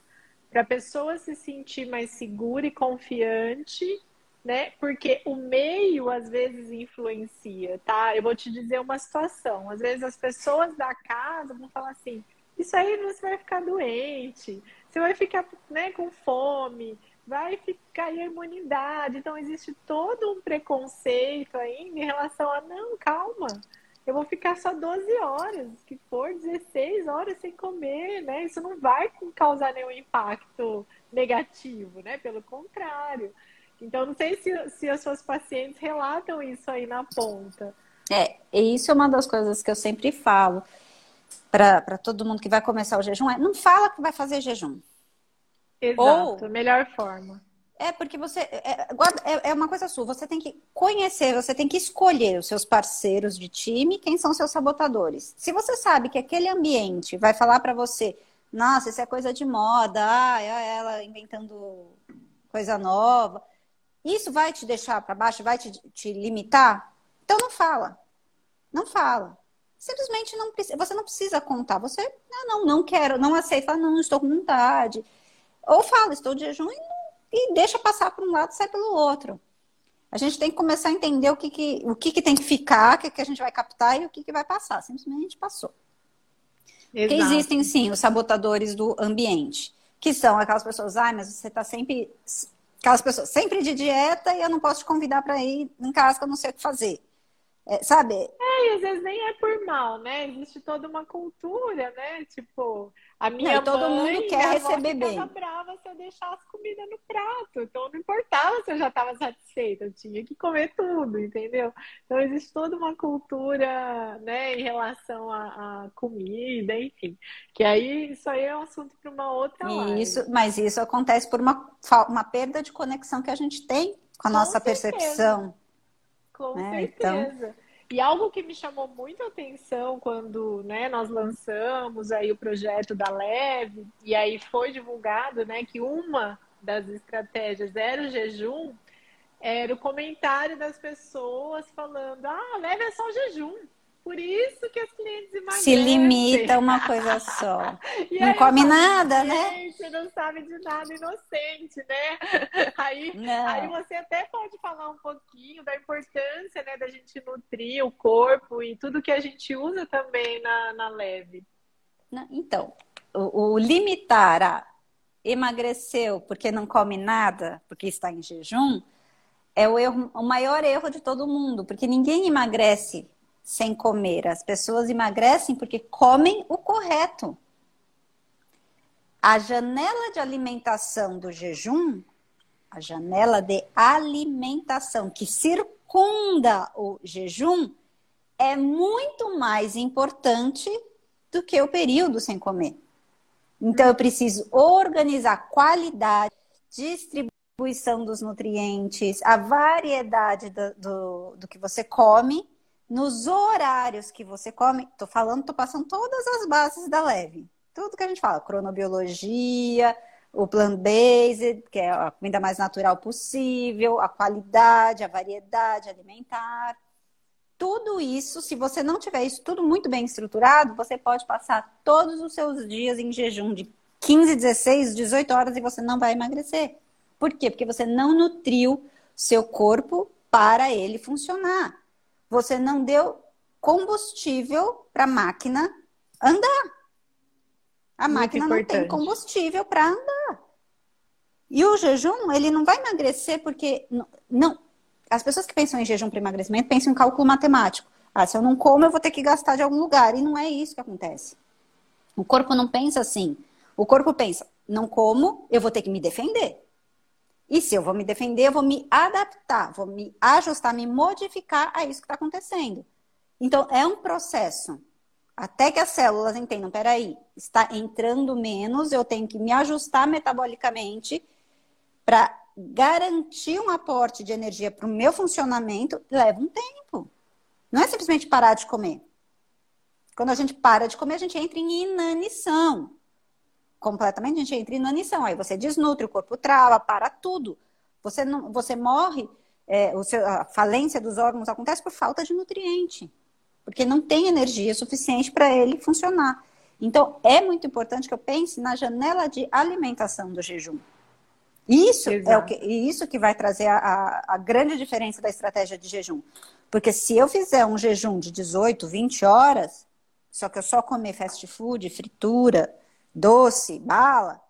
para a pessoa se sentir mais segura e confiante, né? Porque o meio às vezes influencia, tá? Eu vou te dizer uma situação. Às vezes as pessoas da casa vão falar assim: isso aí você vai ficar doente, você vai ficar né, com fome, vai ficar a imunidade. Então existe todo um preconceito ainda em relação a não, calma eu vou ficar só 12 horas, que for 16 horas sem comer, né? Isso não vai causar nenhum impacto negativo, né? Pelo contrário. Então, não sei se, se as suas pacientes relatam isso aí na ponta. É, e isso é uma das coisas que eu sempre falo para todo mundo que vai começar o jejum, é não fala que vai fazer jejum. Exato, Ou, melhor forma. É, porque você. É, é, é, uma coisa sua, você tem que conhecer, você tem que escolher os seus parceiros de time, quem são seus sabotadores. Se você sabe que aquele ambiente vai falar para você, nossa, isso é coisa de moda, ah, é ela inventando coisa nova, isso vai te deixar para baixo, vai te, te limitar? Então não fala. Não fala. Simplesmente não precisa, você não precisa contar. Você, não, não, não quero, não aceita, não estou com vontade. Ou fala, estou de jejum e não e deixa passar por um lado e sai pelo outro. A gente tem que começar a entender o que, que, o que, que tem que ficar, o que, que a gente vai captar e o que, que vai passar. Simplesmente passou. Porque existem, sim, os sabotadores do ambiente, que são aquelas pessoas, ai, mas você está sempre. Aquelas pessoas sempre de dieta e eu não posso te convidar para ir em casa que eu não sei o que fazer. É, sabe? É, e às vezes nem é por mal, né? Existe toda uma cultura, né? Tipo, a minha não, todo mãe, mundo quer receber bem. Eu brava se eu deixasse comida no prato. Então não importava se eu já estava satisfeita, eu tinha que comer tudo, entendeu? Então existe toda uma cultura, né, em relação à, comida, enfim. Que aí isso aí é um assunto para uma outra live. Isso, mas isso acontece por uma, uma perda de conexão que a gente tem com a nossa percepção. Com né? Então, certeza. Então... E algo que me chamou muito a atenção quando né, nós lançamos aí o projeto da Leve, e aí foi divulgado né, que uma das estratégias era o jejum, era o comentário das pessoas falando: ah, leve é só jejum. Por isso que as clientes emagrecem. Se limita a uma coisa só. não come nada, né? Você não sabe de nada, inocente, né? Aí, aí você até pode falar um pouquinho da importância né, da gente nutrir o corpo e tudo que a gente usa também na, na leve. Então, o, o limitar a emagreceu porque não come nada, porque está em jejum, é o, erro, o maior erro de todo mundo, porque ninguém emagrece sem comer. As pessoas emagrecem porque comem o correto. A janela de alimentação do jejum, a janela de alimentação que circunda o jejum, é muito mais importante do que o período sem comer. Então, eu preciso organizar qualidade, distribuição dos nutrientes, a variedade do, do, do que você come, nos horários que você come. Estou falando, estou passando todas as bases da leve. Tudo que a gente fala, cronobiologia, o plant-based, que é a comida mais natural possível, a qualidade, a variedade alimentar. Tudo isso, se você não tiver isso tudo muito bem estruturado, você pode passar todos os seus dias em jejum de 15, 16, 18 horas e você não vai emagrecer. Por quê? Porque você não nutriu seu corpo para ele funcionar. Você não deu combustível para a máquina andar. A muito máquina importante. não tem combustível para andar. E o jejum, ele não vai emagrecer porque não, as pessoas que pensam em jejum para emagrecimento pensam em cálculo matemático. Ah, se eu não como, eu vou ter que gastar de algum lugar. E não é isso que acontece. O corpo não pensa assim. O corpo pensa, não como, eu vou ter que me defender. E se eu vou me defender, eu vou me adaptar, vou me ajustar, me modificar a isso que está acontecendo. Então, é um processo. Até que as células entendam, peraí, está entrando menos, eu tenho que me ajustar metabolicamente para garantir um aporte de energia para o meu funcionamento leva um tempo. Não é simplesmente parar de comer. Quando a gente para de comer, a gente entra em inanição. Completamente, a gente entra em inanição. Aí você desnutre, o corpo trava, para tudo. Você, não, você morre, é, o seu, a falência dos órgãos acontece por falta de nutriente. Porque não tem energia suficiente para ele funcionar. Então, é muito importante que eu pense na janela de alimentação do jejum. Isso Exato. é o que, isso que vai trazer a, a, a, grande diferença da estratégia de jejum. Porque se eu fizer um jejum de 18, 20 horas, só que eu só comer fast food, fritura, doce, bala,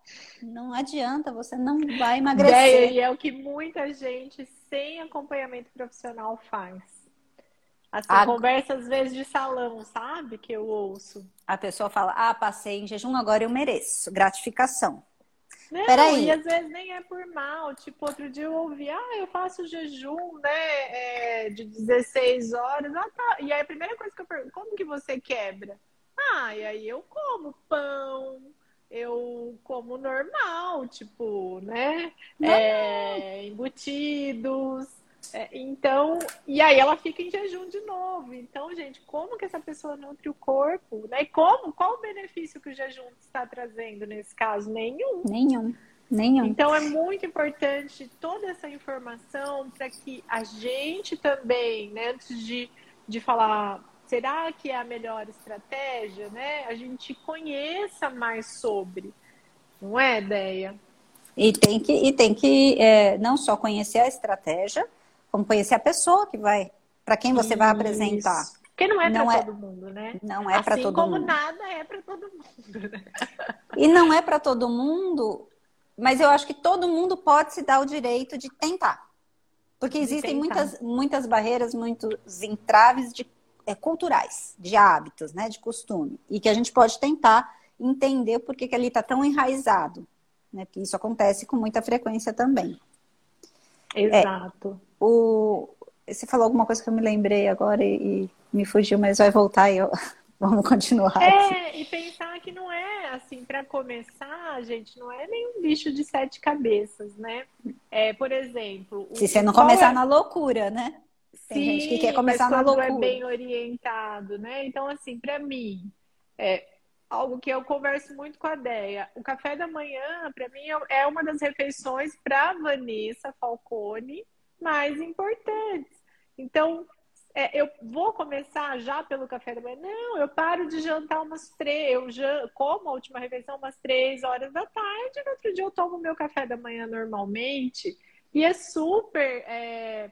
não adianta, você não vai emagrecer. É, e é o que muita gente sem acompanhamento profissional faz. Assim, a... conversa às vezes de salão, sabe? Que eu ouço. A pessoa fala, ah, passei em jejum, agora eu mereço. Gratificação. Não, Peraí. e às vezes nem é por mal. Tipo, outro dia eu ouvi, ah, eu faço jejum, né, é, de 16 horas. Ah, tá. E aí a primeira coisa que eu pergunto, como que você quebra? Ah, e aí eu como pão, eu como normal, tipo, né, é, embutidos, é, então, e aí ela fica em jejum de novo. Então, gente, como que essa pessoa nutre o corpo? Né? E como? Qual o benefício que o jejum está trazendo nesse caso? Nenhum. Nenhum. Nenhum. Então é muito importante toda essa informação para que a gente também, né, antes de, de falar será que é a melhor estratégia, né, a gente conheça mais sobre. Não é, ideia? E tem que, e tem que é, não só conhecer a estratégia, como conhecer a pessoa que vai, para quem você Isso. vai apresentar. Porque não é para é, todo mundo, né? Não é para todo mundo. Assim como nada é para todo mundo. Né? E não é para todo mundo, mas eu acho que todo mundo pode se dar o direito de tentar. Porque existem muitas, muitas barreiras, muitos entraves de, é, culturais, de hábitos, né, de costume. E que a gente pode tentar entender por que, que ali está tão enraizado. Né, que isso acontece com muita frequência também. Exato. É, o, você falou alguma coisa que eu me lembrei agora e, e me fugiu, mas vai voltar e eu... vamos continuar. É, aqui. e pensar que não é assim para começar, gente, não é nenhum bicho de sete cabeças, né? É, por exemplo. Se você não começar é... na loucura, né? Tem Sim, gente que quer começar mas na loucura. é bem orientado, né? Então, assim, para mim, é algo que eu converso muito com a Deia. O café da manhã, para mim, é uma das refeições para Vanessa Falcone mais importantes. Então, é, eu vou começar já pelo café da manhã? Não, eu paro de jantar umas três, eu como a última refeição umas três horas da tarde, no outro dia eu tomo meu café da manhã normalmente, e é super, é,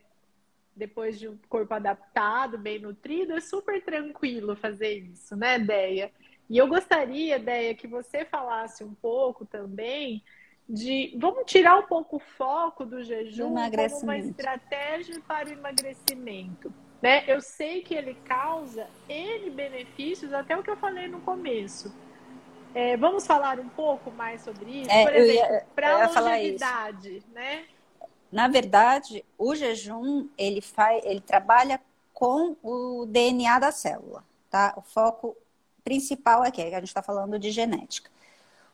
depois de um corpo adaptado, bem nutrido, é super tranquilo fazer isso, né, Deia? E eu gostaria, Deia, que você falasse um pouco também de vamos tirar um pouco o foco do jejum como uma estratégia para o emagrecimento. Né? Eu sei que ele causa N benefícios, até o que eu falei no começo. É, vamos falar um pouco mais sobre isso? É, Por exemplo, para a longevidade, né? Na verdade, o jejum, ele, faz, ele trabalha com o DNA da célula, tá? O foco principal aqui, é que a gente está falando de genética.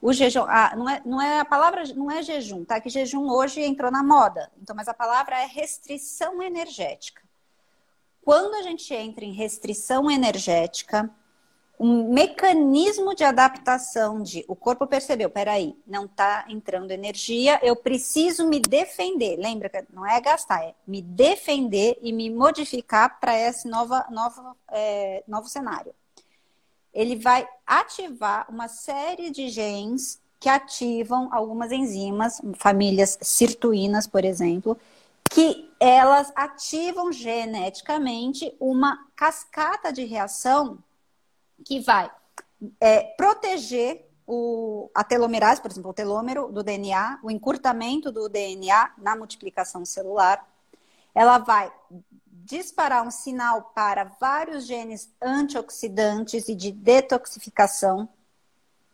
O jejum, ah, não, é, não é a palavra, não é jejum, tá? Que jejum hoje entrou na moda. Então, mas a palavra é restrição energética. Quando a gente entra em restrição energética, um mecanismo de adaptação de o corpo percebeu, peraí, não está entrando energia, eu preciso me defender. Lembra que não é gastar, é me defender e me modificar para esse nova, nova, é, novo cenário. Ele vai ativar uma série de genes que ativam algumas enzimas, famílias sirtuínas, por exemplo, que elas ativam geneticamente uma cascata de reação que vai é, proteger o, a telomerase, por exemplo, o telômero do DNA, o encurtamento do DNA na multiplicação celular. Ela vai disparar um sinal para vários genes antioxidantes e de detoxificação,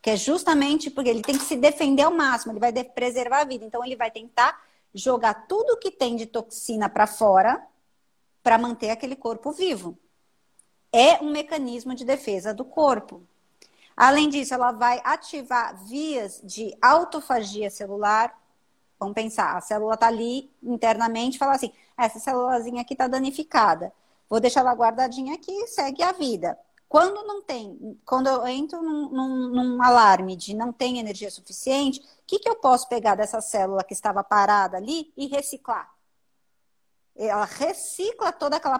que é justamente porque ele tem que se defender ao máximo, ele vai preservar a vida. Então, ele vai tentar jogar tudo que tem de toxina para fora para manter aquele corpo vivo. É um mecanismo de defesa do corpo. Além disso, ela vai ativar vias de autofagia celular. Vamos pensar, a célula está ali internamente fala assim: essa célulazinha aqui está danificada. Vou deixar ela guardadinha aqui e segue a vida. Quando não tem, quando eu entro num, num, num alarme de não tem energia suficiente, o que, que eu posso pegar dessa célula que estava parada ali e reciclar? Ela recicla toda aquela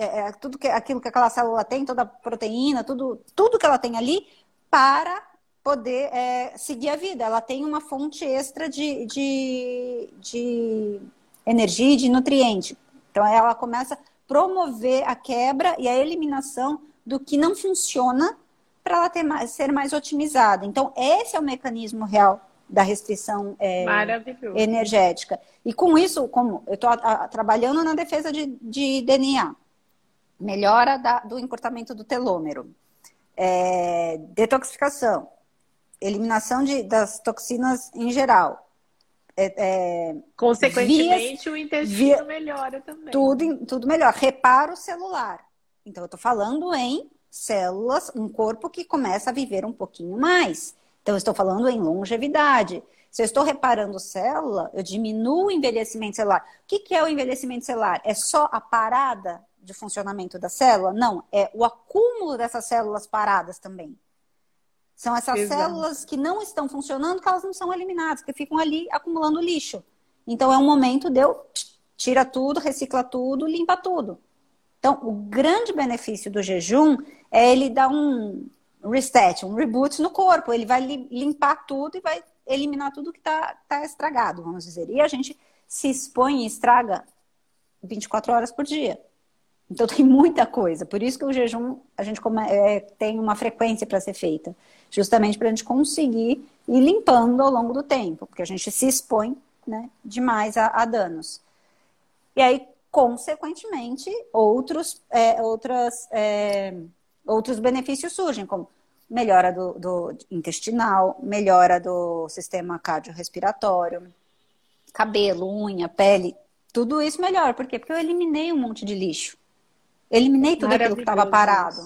é, é, tudo que, aquilo que aquela célula tem, toda a proteína, tudo, tudo que ela tem ali, para poder é, seguir a vida. Ela tem uma fonte extra de, de, de energia e de nutriente. Então, ela começa promover a quebra e a eliminação do que não funciona para ela ter mais, ser mais otimizada. Então, esse é o mecanismo real da restrição é, energética. E com isso, como eu estou trabalhando na defesa de, de DNA, melhora da, do encurtamento do telômero, é, detoxificação, eliminação de, das toxinas em geral, é, é, Consequentemente, vias, o intestino via, melhora também. Tudo, tudo melhor. Reparo celular. Então, eu estou falando em células, um corpo que começa a viver um pouquinho mais. Então, eu estou falando em longevidade. Se eu estou reparando célula, eu diminuo o envelhecimento celular. O que, que é o envelhecimento celular? É só a parada de funcionamento da célula? Não, é o acúmulo dessas células paradas também. São essas Exato. células que não estão funcionando, que elas não são eliminadas, que ficam ali acumulando lixo. Então é um momento de eu tira tudo, recicla tudo, limpa tudo. Então, o grande benefício do jejum é ele dar um reset, um reboot no corpo. Ele vai limpar tudo e vai eliminar tudo que está tá estragado, vamos dizer. E a gente se expõe e estraga 24 horas por dia. Então tem muita coisa. Por isso que o jejum a gente é, tem uma frequência para ser feita justamente para a gente conseguir ir limpando ao longo do tempo, porque a gente se expõe né, demais a, a danos. E aí, consequentemente, outros, é, outras, é, outros benefícios surgem, como melhora do, do, intestinal, melhora do sistema cardiorrespiratório, cabelo, unha, pele, tudo isso melhora. Por quê? Porque eu eliminei um monte de lixo. Eliminei tudo aquilo que estava parado.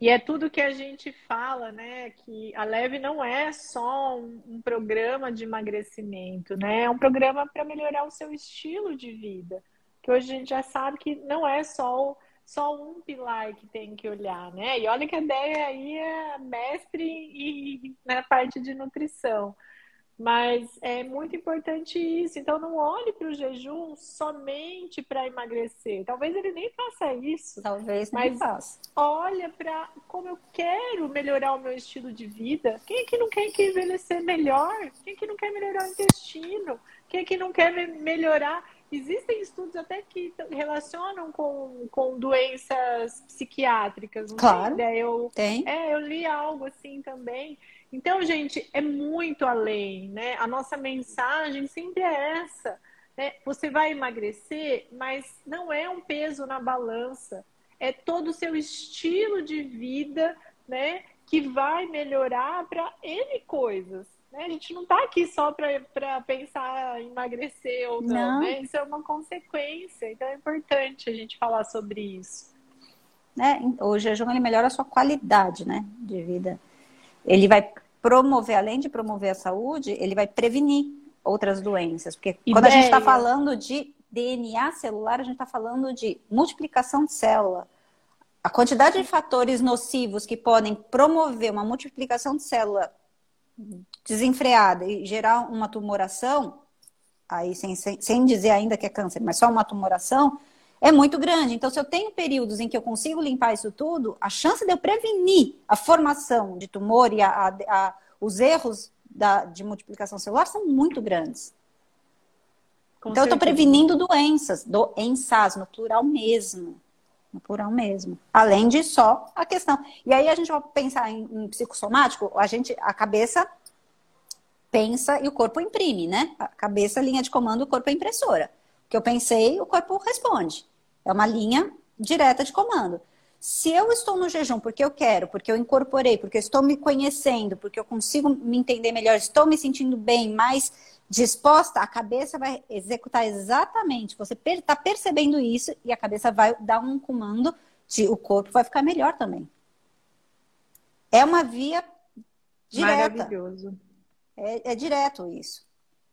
E é tudo que a gente fala, né? Que a Leve não é só um, um programa de emagrecimento, né? É um programa para melhorar o seu estilo de vida. Que hoje a gente já sabe que não é só, só um pilar que tem que olhar, né? E olha que a ideia aí é mestre e, na parte de nutrição. Mas é muito importante isso. Então, não olhe para o jejum somente para emagrecer. Talvez ele nem faça isso. Talvez mas faça. Olha para como eu quero melhorar o meu estilo de vida. Quem é que não quer que envelhecer melhor? Quem é que não quer melhorar o intestino? Quem é que não quer melhorar? Existem estudos até que relacionam com, com doenças psiquiátricas. claro. Tem? Eu, tem. É, eu li algo assim também. Então, gente, é muito além, né? A nossa mensagem sempre é essa. Né? Você vai emagrecer, mas não é um peso na balança. É todo o seu estilo de vida, né? Que vai melhorar para N coisas. Né? A gente não está aqui só para pensar em emagrecer ou não, não. Né? Isso é uma consequência. Então é importante a gente falar sobre isso. É, o jejum ele melhora a sua qualidade né, de vida ele vai promover, além de promover a saúde, ele vai prevenir outras doenças. Porque Ideia. quando a gente está falando de DNA celular, a gente está falando de multiplicação de célula. A quantidade de fatores nocivos que podem promover uma multiplicação de célula desenfreada e gerar uma tumoração, aí sem, sem, sem dizer ainda que é câncer, mas só uma tumoração, é muito grande. Então, se eu tenho períodos em que eu consigo limpar isso tudo, a chance de eu prevenir a formação de tumor e a, a, a, os erros da, de multiplicação celular são muito grandes. Com então, certeza. eu estou prevenindo doenças, doenças, no plural mesmo. No plural mesmo. Além de só a questão. E aí a gente vai pensar em, em psicossomático, a gente, a cabeça pensa e o corpo imprime, né? A cabeça, linha de comando, o corpo é impressora que eu pensei, o corpo responde. É uma linha direta de comando. Se eu estou no jejum porque eu quero, porque eu incorporei, porque eu estou me conhecendo, porque eu consigo me entender melhor, estou me sentindo bem, mais disposta, a cabeça vai executar exatamente. Você está percebendo isso e a cabeça vai dar um comando de o corpo vai ficar melhor também. É uma via direta. Maravilhoso. É, é direto isso.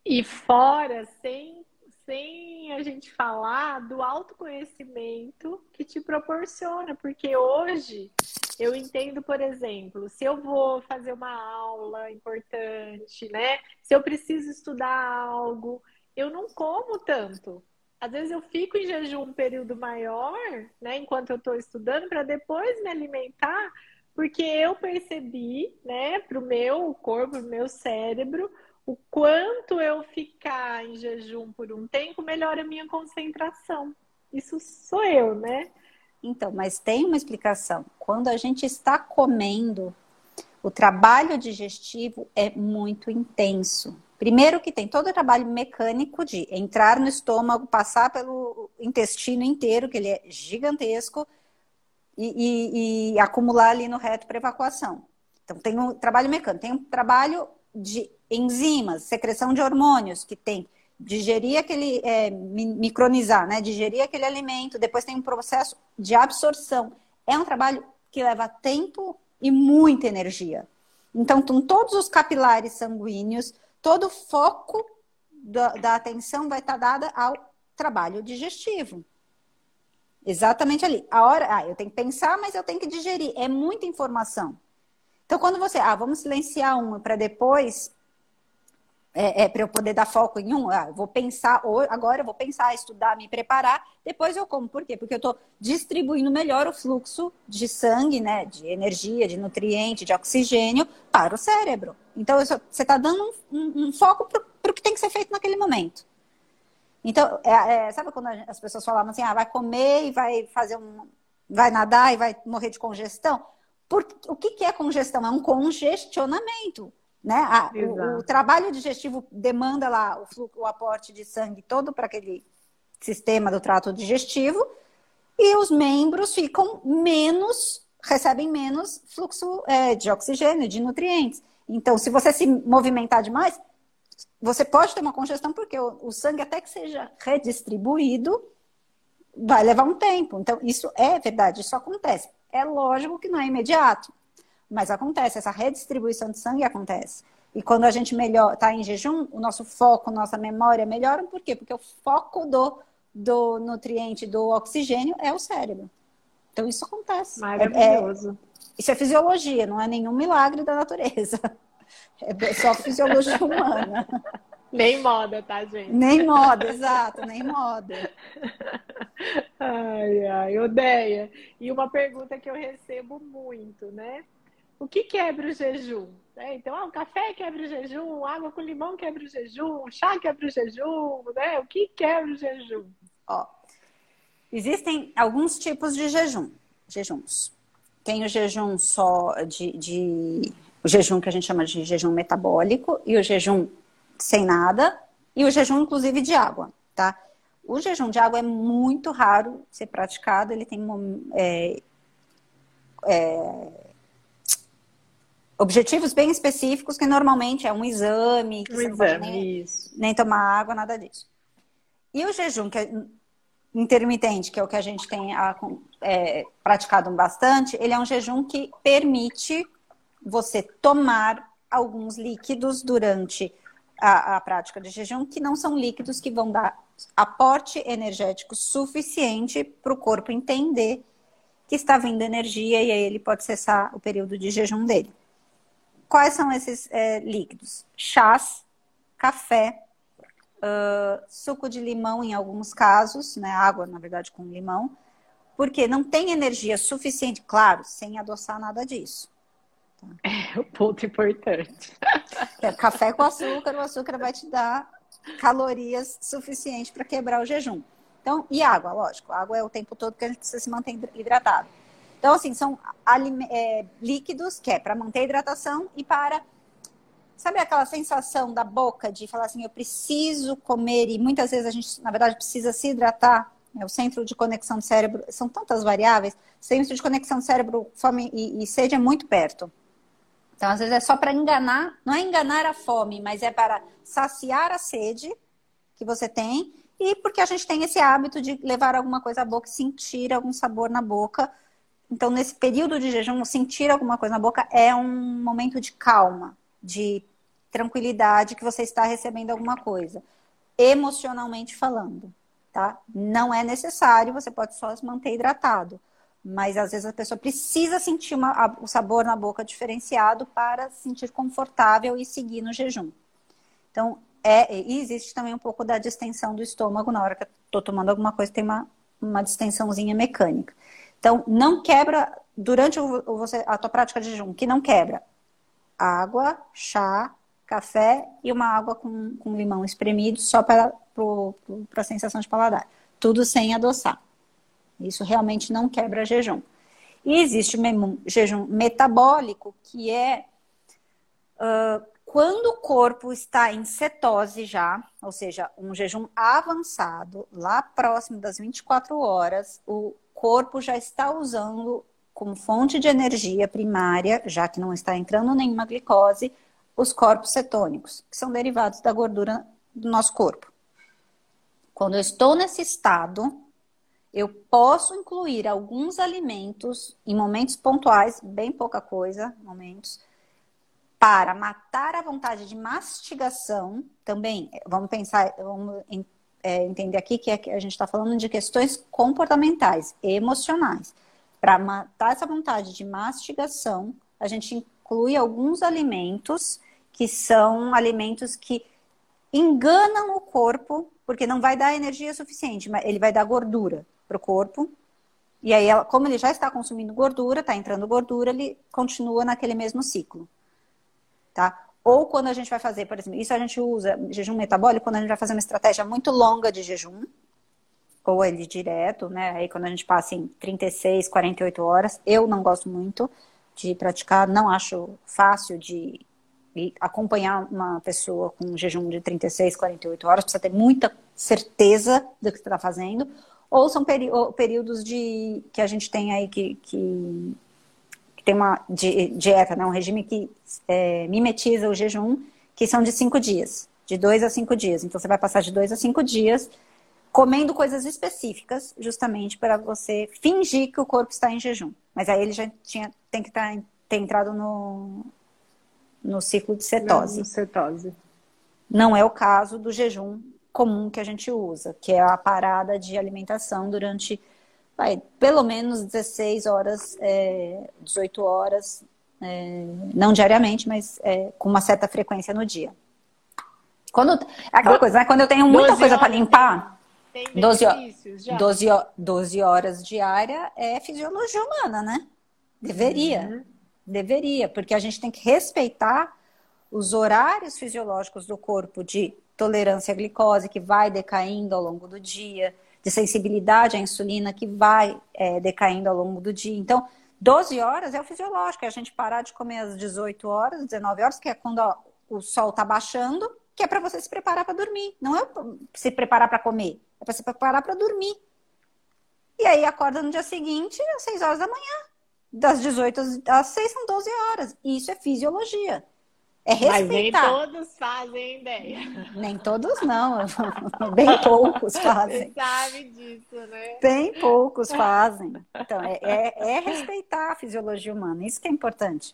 E fora, sem sem a gente falar do autoconhecimento que te proporciona, porque hoje eu entendo, por exemplo, se eu vou fazer uma aula importante, né? Se eu preciso estudar algo, eu não como tanto. Às vezes eu fico em jejum um período maior, né, enquanto eu estou estudando, para depois me alimentar, porque eu percebi, né, para o meu corpo, o meu cérebro, o quanto eu ficar em jejum por um tempo melhora a minha concentração. Isso sou eu, né? Então, mas tem uma explicação. Quando a gente está comendo, o trabalho digestivo é muito intenso. Primeiro que tem todo o trabalho mecânico de entrar no estômago, passar pelo intestino inteiro, que ele é gigantesco, e, e, e acumular ali no reto para evacuação. Então tem um trabalho mecânico, tem um trabalho de enzimas, secreção de hormônios que tem, digerir aquele, é, micronizar, né? Digerir aquele alimento, depois tem um processo de absorção. É um trabalho que leva tempo e muita energia. Então, com todos os capilares sanguíneos, todo o foco da, da atenção vai estar dada ao trabalho digestivo. Exatamente ali. A hora, ah, eu tenho que pensar, mas eu tenho que digerir. É muita informação. Então, quando você, ah, vamos silenciar uma para depois, é, é para eu poder dar foco em um, ah, vou pensar, agora eu vou pensar, estudar, me preparar, depois eu como. Por quê? Porque eu estou distribuindo melhor o fluxo de sangue, né, de energia, de nutriente, de oxigênio para o cérebro. Então, você está dando um, um, um foco para o que tem que ser feito naquele momento. Então, é, é, sabe quando as pessoas falavam assim, ah, vai comer e vai fazer um. vai nadar e vai morrer de congestão? Por, o que, que é congestão? É um congestionamento. Né? A, o, o, trabalho digestivo demanda lá o, fluxo, o aporte de sangue todo para aquele sistema do trato digestivo e os membros ficam menos, recebem menos fluxo é, de oxigênio, de nutrientes. Então, se você se movimentar demais, você pode ter uma congestão, porque o, o sangue, até que seja redistribuído, vai levar um tempo. Então, isso é verdade, isso acontece. É lógico que não é imediato, mas acontece, essa redistribuição de sangue acontece. E quando a gente melhor está em jejum, o nosso foco, nossa memória melhoram, por quê? Porque o foco do, do nutriente, do oxigênio, é o cérebro. Então isso acontece. Maravilhoso. É, é, isso é fisiologia, não é nenhum milagre da natureza. É só fisiologia humana. Nem moda, tá, gente? Nem moda, exato, nem moda. Ai, ai, odeia. E uma pergunta que eu recebo muito, né? O que quebra o jejum? É, então, ah, o café quebra o jejum, água com limão quebra o jejum, chá quebra o jejum, né? O que quebra o jejum? Ó, existem alguns tipos de jejum, jejuns. Tem o jejum só de, de o jejum que a gente chama de jejum metabólico e o jejum sem nada e o jejum inclusive de água, tá? O jejum de água é muito raro ser praticado, ele tem é, é, objetivos bem específicos, que normalmente é um exame, que um você exame, não pode nem, nem, tomar água, nada disso. E o jejum que é intermitente, que é o que a gente tem é, praticado bastante, ele é um jejum que permite você tomar alguns líquidos durante a, a prática de jejum, que não são líquidos que vão dar aporte energético suficiente para o corpo entender que está vindo energia e aí ele pode cessar o período de jejum dele. Quais são esses é, líquidos? Chás, café, uh, suco de limão em alguns casos, né? Água, na verdade, com limão, porque não tem energia suficiente, claro, sem adoçar nada disso. Tá? É o ponto importante. É, café com açúcar, o açúcar vai te dar calorias suficientes para quebrar o jejum. Então, e água, lógico, água é o tempo todo que a gente precisa se manter hidratado. Então, assim, são é, líquidos que é para manter a hidratação e para. Sabe aquela sensação da boca de falar assim, eu preciso comer, e muitas vezes a gente, na verdade, precisa se hidratar? É, o centro de conexão do cérebro, são tantas variáveis, centro de conexão do cérebro, fome e, e sede é muito perto. Então, às vezes é só para enganar, não é enganar a fome, mas é para saciar a sede que você tem e porque a gente tem esse hábito de levar alguma coisa à boca, sentir algum sabor na boca então, nesse período de jejum, sentir alguma coisa na boca é um momento de calma, de tranquilidade que você está recebendo alguma coisa, emocionalmente falando, tá? Não é necessário, você pode só se manter hidratado, mas às vezes a pessoa precisa sentir uma, a, o sabor na boca diferenciado para se sentir confortável e seguir no jejum. Então, é, e existe também um pouco da distensão do estômago na hora que eu estou tomando alguma coisa, tem uma, uma distensãozinha mecânica. Então, não quebra, durante o, você, a tua prática de jejum, que não quebra água, chá, café e uma água com, com limão espremido só para a sensação de paladar. Tudo sem adoçar. Isso realmente não quebra jejum. E existe o jejum metabólico, que é uh, quando o corpo está em cetose já, ou seja, um jejum avançado, lá próximo das 24 horas, o corpo já está usando como fonte de energia primária, já que não está entrando nenhuma glicose, os corpos cetônicos, que são derivados da gordura do nosso corpo. Quando eu estou nesse estado, eu posso incluir alguns alimentos em momentos pontuais, bem pouca coisa, momentos, para matar a vontade de mastigação. Também, vamos pensar, vamos é, entender aqui que, é a gente está falando de questões comportamentais, emocionais. Para matar essa vontade de mastigação, a gente inclui alguns alimentos que são alimentos que enganam o corpo, porque não vai dar energia suficiente, mas ele vai dar gordura para o corpo. E aí, como ele já está consumindo gordura, está entrando gordura, ele continua naquele mesmo ciclo. Tá? Ou quando a gente vai fazer, por exemplo, isso a gente usa jejum metabólico quando a gente vai fazer uma estratégia muito longa de jejum, ou ele direto, né? Aí quando a gente passa em 36, 48 horas, eu não gosto muito de praticar, não acho fácil de acompanhar uma pessoa com um jejum de 36, 48 horas, precisa ter muita certeza do que está fazendo, ou são períodos de que a gente tem aí que, que tem uma dieta, né, um regime que é, mimetiza o jejum, que são de cinco dias, de dois a cinco dias. Então você vai passar de dois a cinco dias comendo coisas específicas, justamente para você fingir que o corpo está em jejum. Mas aí ele já tinha, tem que estar, tá, ter entrado no, no ciclo de cetose. Não, cetose. Não é o caso do jejum comum que a gente usa, que é a parada de alimentação durante vai, pelo menos 16 horas, é, 18 horas, é, não diariamente, mas é, com uma certa frequência no dia. Quando, é aquela coisa, né? Quando eu tenho muita coisa para limpar, tem 12, 12, 12 horas diária é fisiologia humana, né? Deveria. Uhum. Deveria, porque a gente tem que respeitar os horários fisiológicos do corpo de tolerância à glicose, que vai decaindo ao longo do dia, de sensibilidade à insulina, que vai é, decaindo ao longo do dia. Então, 12 horas é o fisiológico, é a gente parar de comer às 18 horas, 19 horas, que é quando ó, o sol está baixando, que é para você se preparar para dormir. Não é se preparar para comer, é para se preparar para dormir. E aí acorda no dia seguinte, às 6 horas da manhã. Das 18 às 6 são 12 horas. Isso é fisiologia. É respeitar. Mas nem todos fazem ideia. Nem todos não. Bem poucos fazem. Você sabe disso, né? Bem poucos fazem. Então, é, é, é respeitar a fisiologia humana. Isso que é importante.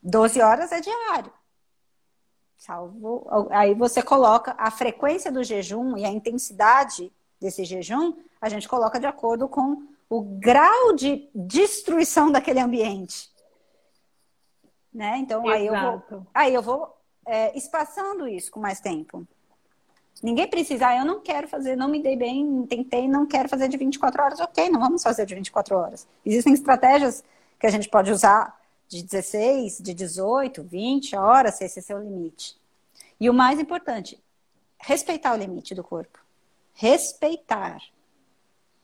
12 horas é diário. Salvo. Aí você coloca a frequência do jejum e a intensidade desse jejum, a gente coloca de acordo com o grau de destruição daquele ambiente. Né? Então, aí eu vou, aí eu vou é, espaçando isso com mais tempo. Ninguém precisa, ah, eu não quero fazer, não me dei bem, tentei, não quero fazer de 24 horas. Ok, não vamos fazer de 24 horas. Existem estratégias que a gente pode usar de 16, de 18, 20 horas, se esse é seu limite. E o mais importante, respeitar o limite do corpo. Respeitar.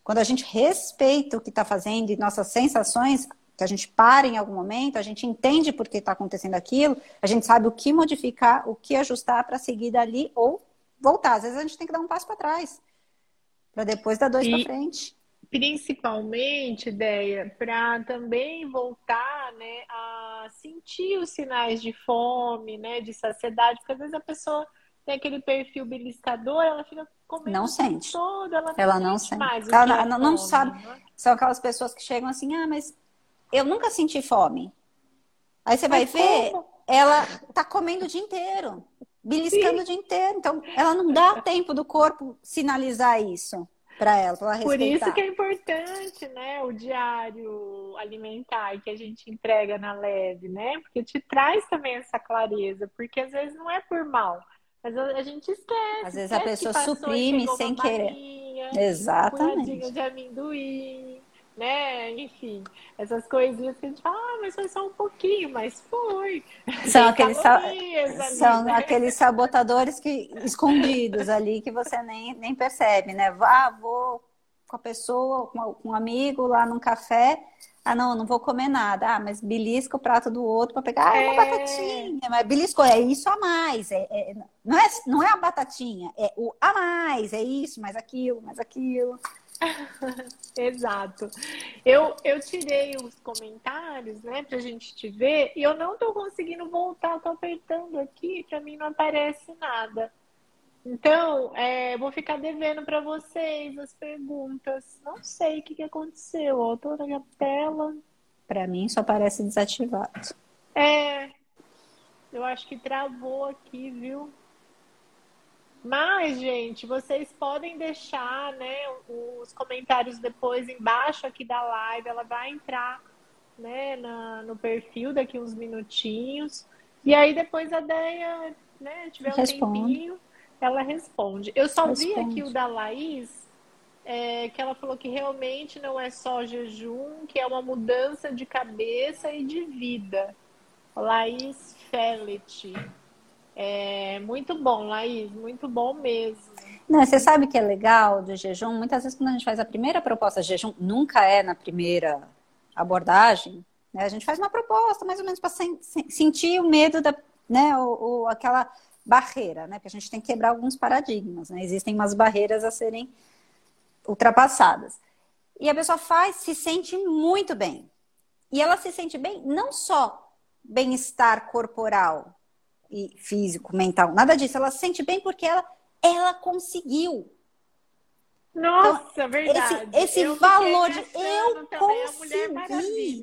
Quando a gente respeita o que está fazendo e nossas sensações, que a gente para em algum momento, a gente entende por que está acontecendo aquilo, a gente sabe o que modificar, o que ajustar para seguir dali ou voltar. Às vezes a gente tem que dar um passo para trás, para depois dar dois para frente. Principalmente, ideia, para também voltar né, a sentir os sinais de fome, né, de saciedade, porque às vezes a pessoa tem aquele perfil beliscador, ela fica comendo não sente. todo, ela não ela sente não sente. mais. Ela não, não sabe. Né? São aquelas pessoas que chegam assim, ah, mas eu nunca senti fome. Aí você vai ver, ela tá comendo o dia inteiro, beliscando Sim. o dia inteiro. Então, ela não dá tempo do corpo sinalizar isso para ela, para ela Por isso que é importante, né, o diário alimentar que a gente entrega na leve, né? Porque te traz também essa clareza, porque às vezes não é por mal, mas a gente esquece. Às vezes a pessoa suprime sem querer. Exatamente. Um de amendoim, né? Enfim, essas coisinhas que a gente fala, ah, mas foi só um pouquinho, mas foi. São, aqueles, sa são né? aqueles sabotadores que, escondidos ali que você nem, nem percebe, né? Ah, vou com a pessoa, com um amigo lá num café. Ah, não, não vou comer nada. Ah, mas belisca o prato do outro para pegar. Ah, é uma batatinha. Mas belisco é isso a mais. É, é, não, é, não é a batatinha, é o a mais. É isso, mais aquilo, mais aquilo. Exato. Eu, eu tirei os comentários, né, pra gente te ver, e eu não tô conseguindo voltar, tô apertando aqui, pra mim não aparece nada. Então, é, vou ficar devendo para vocês as perguntas. Não sei o que, que aconteceu. Ó, tô na minha tela. Para mim só parece desativado. É, eu acho que travou aqui, viu? Mas, gente, vocês podem deixar né, os comentários depois embaixo aqui da live. Ela vai entrar né, na, no perfil daqui uns minutinhos. E aí depois a Deia né, tiver um Responde. tempinho, ela responde. Eu só responde. vi aqui o da Laís, é, que ela falou que realmente não é só jejum, que é uma mudança de cabeça e de vida. Laís Fellet. É muito bom, Laís, muito bom mesmo. Não, você sabe que é legal do jejum? Muitas vezes quando a gente faz a primeira proposta de jejum, nunca é na primeira abordagem, né? A gente faz uma proposta mais ou menos para sen sentir o medo da, né, o, o, aquela barreira, né? Porque a gente tem que quebrar alguns paradigmas, né? Existem umas barreiras a serem ultrapassadas. E a pessoa faz, se sente muito bem. E ela se sente bem não só bem-estar corporal, e físico, mental, nada disso. Ela se sente bem porque ela, ela conseguiu. Nossa, então, verdade. Esse, esse valor de eu consegui.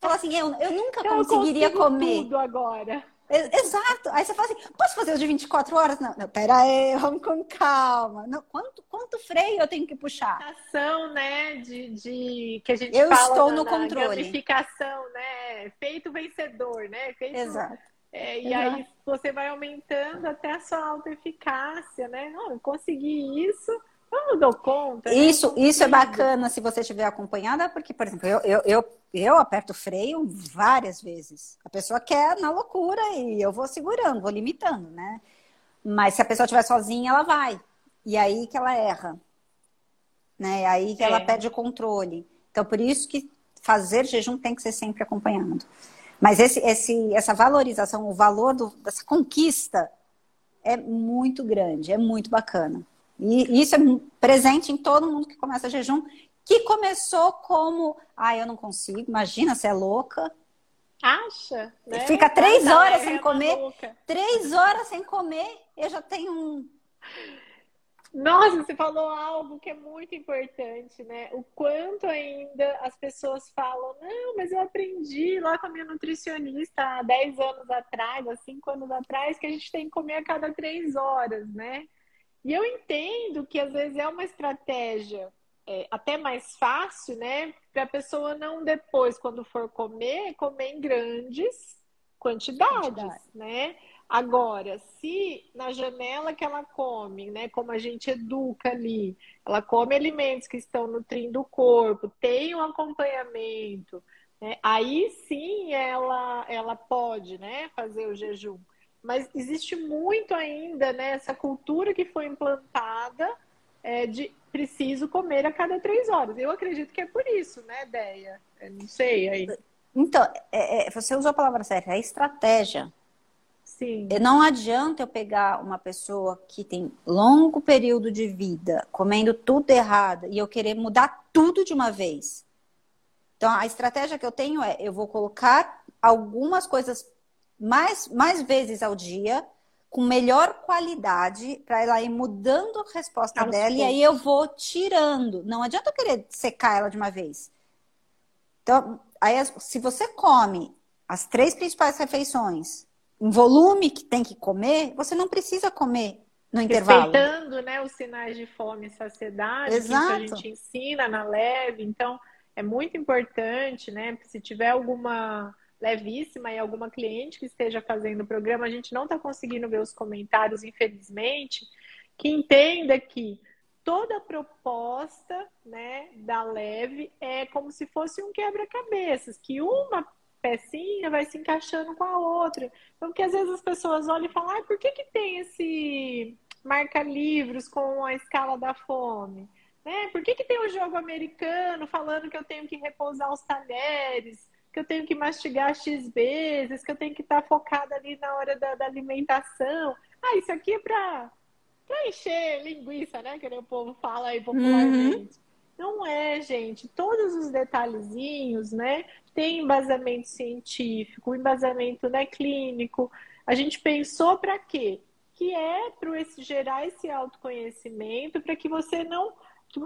Fala assim, eu, eu nunca então, conseguiria eu comer. tudo agora. Exato. Aí você fala assim, posso fazer os de 24 horas? Não, não pera aí, vamos com calma. Não, quanto, quanto freio eu tenho que puxar? Ação, né, de, de que a gente eu estou na, no na controle. gamificação, né? Feito vencedor, né? Feito, Exato. É, e Exato. aí você vai aumentando até a sua autoeficácia, né? Não, eu consegui isso, eu não dou conta. Né? Isso, isso é bacana se você estiver acompanhada, porque, por exemplo, eu, eu, eu, eu aperto o freio várias vezes. A pessoa quer na loucura e eu vou segurando, vou limitando, né? Mas se a pessoa estiver sozinha, ela vai. E aí que ela erra. Né? É aí que é. ela perde o controle. Então, por isso que fazer jejum tem que ser sempre acompanhado. Mas esse, esse, essa valorização, o valor do, dessa conquista é muito grande, é muito bacana. E isso é presente em todo mundo que começa jejum, que começou como, ah, eu não consigo, imagina, você é louca. Acha? Né? Fica três horas sem comer, três horas sem comer, eu já tenho um nossa, você falou algo que é muito importante, né? O quanto ainda as pessoas falam, não, mas eu aprendi lá com a minha nutricionista há 10 anos atrás, há 5 anos atrás, que a gente tem que comer a cada 3 horas, né? E eu entendo que às vezes é uma estratégia é, até mais fácil, né? Para a pessoa não depois, quando for comer, comer em grandes quantidades, Quantidade. né? Agora, se na janela que ela come, né, como a gente educa ali, ela come alimentos que estão nutrindo o corpo, tem um acompanhamento, né, aí sim ela, ela pode, né, fazer o jejum. Mas existe muito ainda, né, essa cultura que foi implantada é, de preciso comer a cada três horas. Eu acredito que é por isso, né, Deia? Eu não sei aí. Então, é, é, você usou a palavra certa, é estratégia. Sim. Não adianta eu pegar uma pessoa que tem longo período de vida comendo tudo errado e eu querer mudar tudo de uma vez. Então, a estratégia que eu tenho é: eu vou colocar algumas coisas mais, mais vezes ao dia, com melhor qualidade, para ela ir mudando a resposta Aos dela, poucos. e aí eu vou tirando. Não adianta eu querer secar ela de uma vez. Então, aí, se você come as três principais refeições em volume que tem que comer, você não precisa comer no intervalo. Respeitando né, os sinais de fome e saciedade Exato. que a gente ensina na leve. Então, é muito importante, né? Se tiver alguma levíssima e alguma cliente que esteja fazendo o programa, a gente não está conseguindo ver os comentários, infelizmente, que entenda que toda proposta né, da leve é como se fosse um quebra-cabeças, que uma pecinha vai se encaixando com a outra. Então, que às vezes as pessoas olham e falam, ah, por que, que tem esse marca-livros com a escala da fome? Né? Por que, que tem o um jogo americano falando que eu tenho que repousar os talheres, que eu tenho que mastigar X vezes, que eu tenho que estar focada ali na hora da, da alimentação? Ah, isso aqui é para encher linguiça, né? Que o povo fala aí popularmente. Uhum. Não é, gente. Todos os detalhezinhos, né? Tem embasamento científico, embasamento né, clínico. A gente pensou para quê? Que é para esse, gerar esse autoconhecimento, para que você não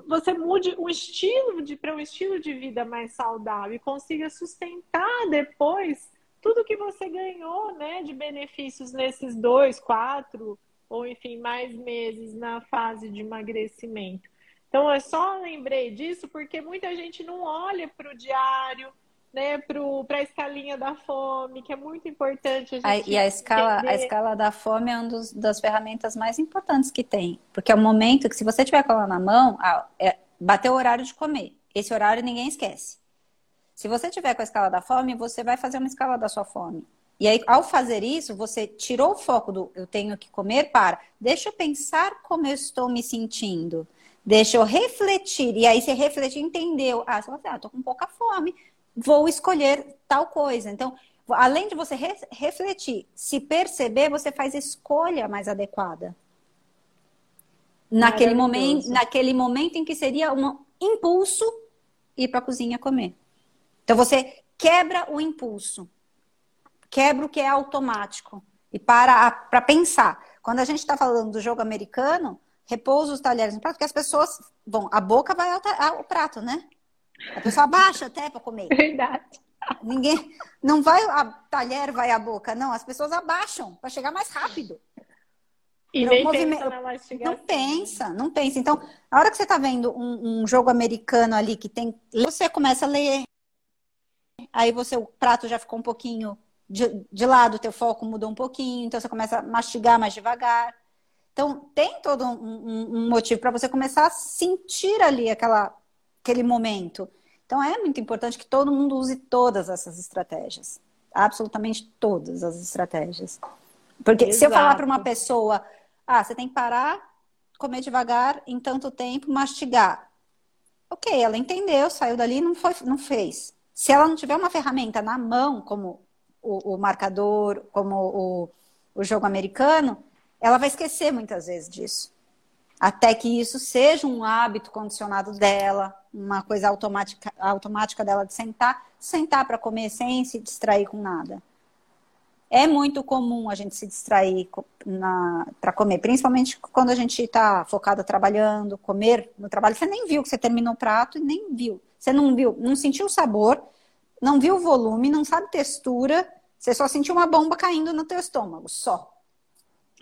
você mude um estilo de para um estilo de vida mais saudável e consiga sustentar depois tudo que você ganhou, né, de benefícios nesses dois, quatro ou enfim mais meses na fase de emagrecimento. Então, eu só lembrei disso porque muita gente não olha para o diário, né, para a escalinha da fome, que é muito importante a gente E a escala, a escala da fome é uma das ferramentas mais importantes que tem. Porque é o momento que, se você tiver com ela na mão, ah, é, bateu o horário de comer. Esse horário ninguém esquece. Se você tiver com a escala da fome, você vai fazer uma escala da sua fome. E aí, ao fazer isso, você tirou o foco do eu tenho que comer para deixa eu pensar como eu estou me sentindo. Deixa eu refletir. E aí, você refletir, entendeu. Ah, você fala assim, ah, tô com pouca fome, vou escolher tal coisa. Então, além de você re refletir, se perceber, você faz a escolha mais adequada. Naquele momento, naquele momento em que seria um impulso ir para a cozinha comer. Então, você quebra o impulso. Quebra o que é automático. E para para pensar. Quando a gente está falando do jogo americano, repousa os talheres no prato, porque as pessoas, bom, a boca vai ao, ao prato, né? A pessoa abaixa até para comer. Verdade. Ninguém, não vai a talher vai à boca, não. As pessoas abaixam para chegar mais rápido. E nem movimento... pensa na mastigação. Não pensa, não pensa. Então, a hora que você está vendo um, um, jogo americano ali que tem, você começa a ler, aí você o prato já ficou um pouquinho de, de lado, o teu foco mudou um pouquinho, então você começa a mastigar mais devagar. Então, tem todo um, um, um motivo para você começar a sentir ali aquela, aquele momento. Então, é muito importante que todo mundo use todas essas estratégias. Absolutamente todas as estratégias. Porque Exato. se eu falar para uma pessoa, ah, você tem que parar, comer devagar, em tanto tempo, mastigar. Ok, ela entendeu, saiu dali e não, foi, não fez. Se ela não tiver uma ferramenta na mão, como o, o marcador, como o, o jogo americano, ela vai esquecer muitas vezes disso. Até que isso seja um hábito condicionado dela, uma coisa automática, automática dela de sentar, sentar para comer sem se distrair com nada. É muito comum a gente se distrair para comer, principalmente quando a gente está focada trabalhando, comer no trabalho. Você nem viu que você terminou o prato e nem viu. Você não viu, não sentiu o sabor, não viu o volume, não sabe textura, você só sentiu uma bomba caindo no teu estômago, só.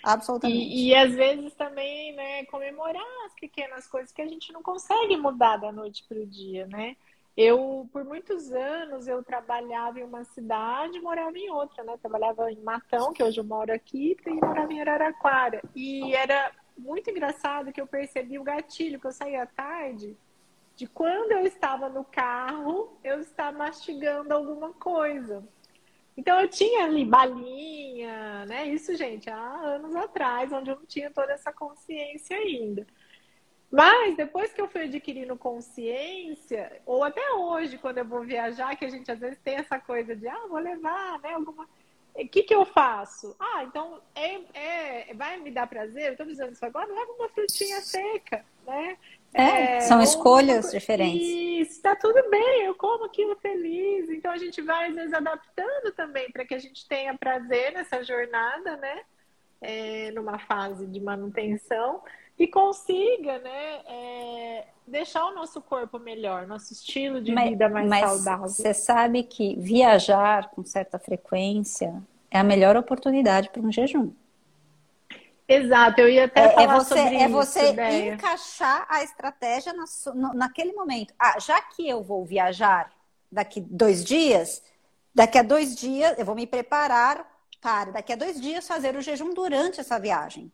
Absolutamente. E, e, às vezes também, né, comemorar as pequenas coisas que a gente não consegue mudar da noite para o dia, né? Eu, por muitos anos, eu trabalhava em uma cidade morava em outra, né? Trabalhava em Matão, que hoje eu moro aqui, e morava em Araraquara. E era muito engraçado que eu percebi o gatilho, que eu saía à tarde, de quando eu estava no carro, eu estava mastigando alguma coisa. Então eu tinha ali balinha, né? Isso, gente, há anos atrás, onde eu não tinha toda essa consciência ainda. Mas depois que eu fui adquirindo consciência, ou até hoje, quando eu vou viajar, que a gente às vezes tem essa coisa de, ah, vou levar, né? Alguma. O que, que eu faço? Ah, então é, é, vai me dar prazer? Eu estou dizendo isso agora, leva uma frutinha seca, né? É, é, são escolhas diferentes. Isso, está tudo bem, eu como aquilo feliz. Então a gente vai, às vezes, adaptando também para que a gente tenha prazer nessa jornada, né? É, numa fase de manutenção e consiga, né? É, deixar o nosso corpo melhor, nosso estilo de mas, vida mais mas saudável. Você sabe que viajar com certa frequência é a melhor oportunidade para um jejum. Exato, eu ia até é, é falar é você, sobre É você ideia. encaixar a estratégia na, no, naquele momento. Ah, já que eu vou viajar daqui dois dias, daqui a dois dias eu vou me preparar para daqui a dois dias fazer o jejum durante essa viagem.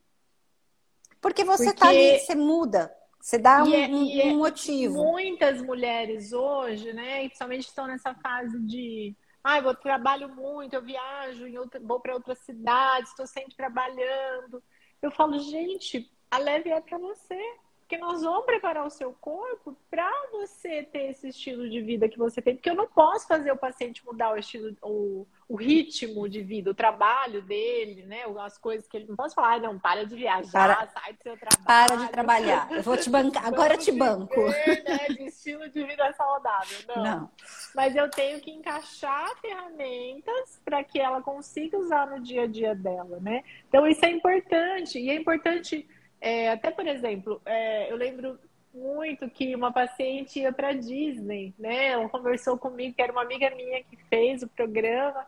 Porque você está ali, você muda, você dá um, é, um, um é motivo. Muitas mulheres hoje, né, principalmente estão nessa fase de ah, eu trabalho muito, eu viajo, vou para outra cidade, estou sempre trabalhando. Eu falo, gente, a leve é para você. Porque nós vamos preparar o seu corpo para você ter esse estilo de vida que você tem. Porque eu não posso fazer o paciente mudar o estilo, o, o ritmo de vida, o trabalho dele, né? As coisas que ele não posso falar, não, para de viajar, para, sai do seu trabalho. Para de trabalhar. Eu vou te bancar, agora eu te banco. Viver, né, de estilo de vida saudável. Não. não. Mas eu tenho que encaixar ferramentas para que ela consiga usar no dia a dia dela, né? Então isso é importante. E é importante, é, até por exemplo, é, eu lembro muito que uma paciente ia para Disney, né? Ela conversou comigo, que era uma amiga minha que fez o programa.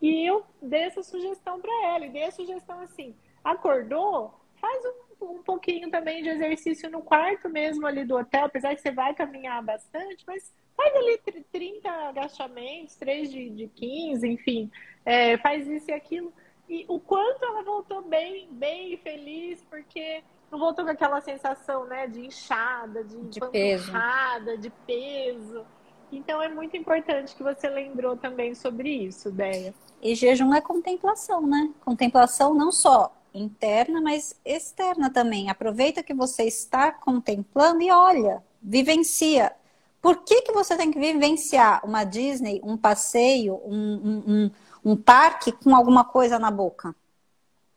E eu dei essa sugestão para ela, e dei a sugestão assim: acordou? Faz um, um pouquinho também de exercício no quarto mesmo ali do hotel, apesar que você vai caminhar bastante, mas faz ali 30 agachamentos, 3 de, de 15, enfim, é, faz isso e aquilo. E o quanto ela voltou bem, bem feliz, porque não voltou com aquela sensação, né, de inchada, de, de peso. de peso. Então é muito importante que você lembrou também sobre isso, Deia. E jejum é contemplação, né? Contemplação não só interna, mas externa também. Aproveita que você está contemplando e olha, vivencia. Por que, que você tem que vivenciar uma Disney, um passeio, um, um, um, um parque com alguma coisa na boca?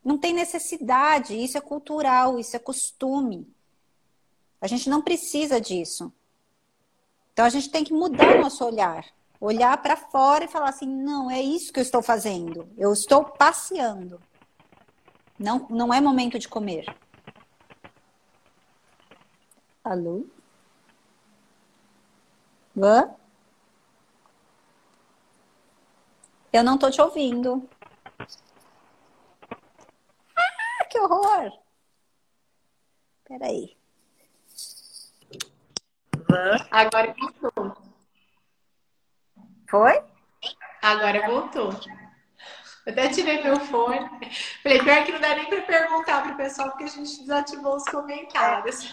Não tem necessidade, isso é cultural, isso é costume. A gente não precisa disso. Então a gente tem que mudar o nosso olhar olhar para fora e falar assim: não, é isso que eu estou fazendo. Eu estou passeando. Não, não é momento de comer. Alô? Hã? Eu não tô te ouvindo. Ah, que horror! Peraí. Agora voltou. Foi? Agora voltou. Eu até tirei meu fone. Falei, pior que não dá nem para perguntar pro pessoal, porque a gente desativou os comentários.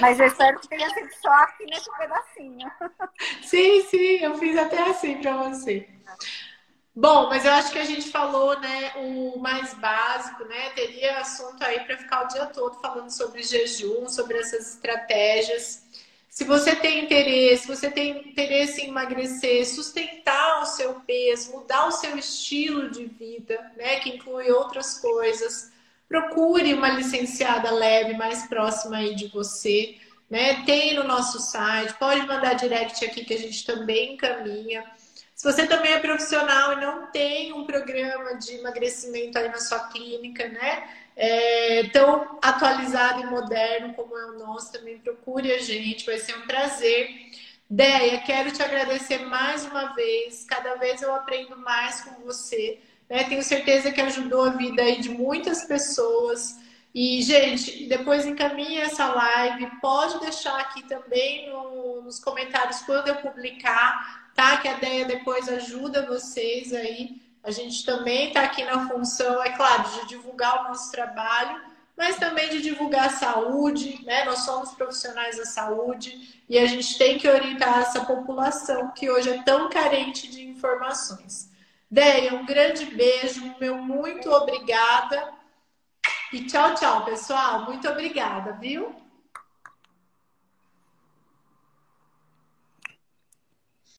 Mas eu espero que tenha sido só aqui nesse pedacinho. Sim, sim, eu fiz até assim para você. Bom, mas eu acho que a gente falou, né, o mais básico, né? Teria assunto aí para ficar o dia todo falando sobre jejum, sobre essas estratégias. Se você tem interesse, você tem interesse em emagrecer, sustentar o seu peso, mudar o seu estilo de vida, né, que inclui outras coisas, procure uma licenciada leve mais próxima aí de você, né? Tem no nosso site, pode mandar direct aqui que a gente também encaminha. Se você também é profissional e não tem um programa de emagrecimento aí na sua clínica, né? É, tão atualizado e moderno como é o nosso, também procure a gente, vai ser um prazer. Deia, quero te agradecer mais uma vez. Cada vez eu aprendo mais com você. Né? Tenho certeza que ajudou a vida aí de muitas pessoas. E, gente, depois encaminhe essa live. Pode deixar aqui também no, nos comentários quando eu publicar tá? Que a ideia depois ajuda vocês aí. A gente também está aqui na função, é claro, de divulgar o nosso trabalho, mas também de divulgar a saúde, né? Nós somos profissionais da saúde e a gente tem que orientar essa população que hoje é tão carente de informações. Deia, um grande beijo, meu muito obrigada. E tchau, tchau, pessoal. Muito obrigada, viu?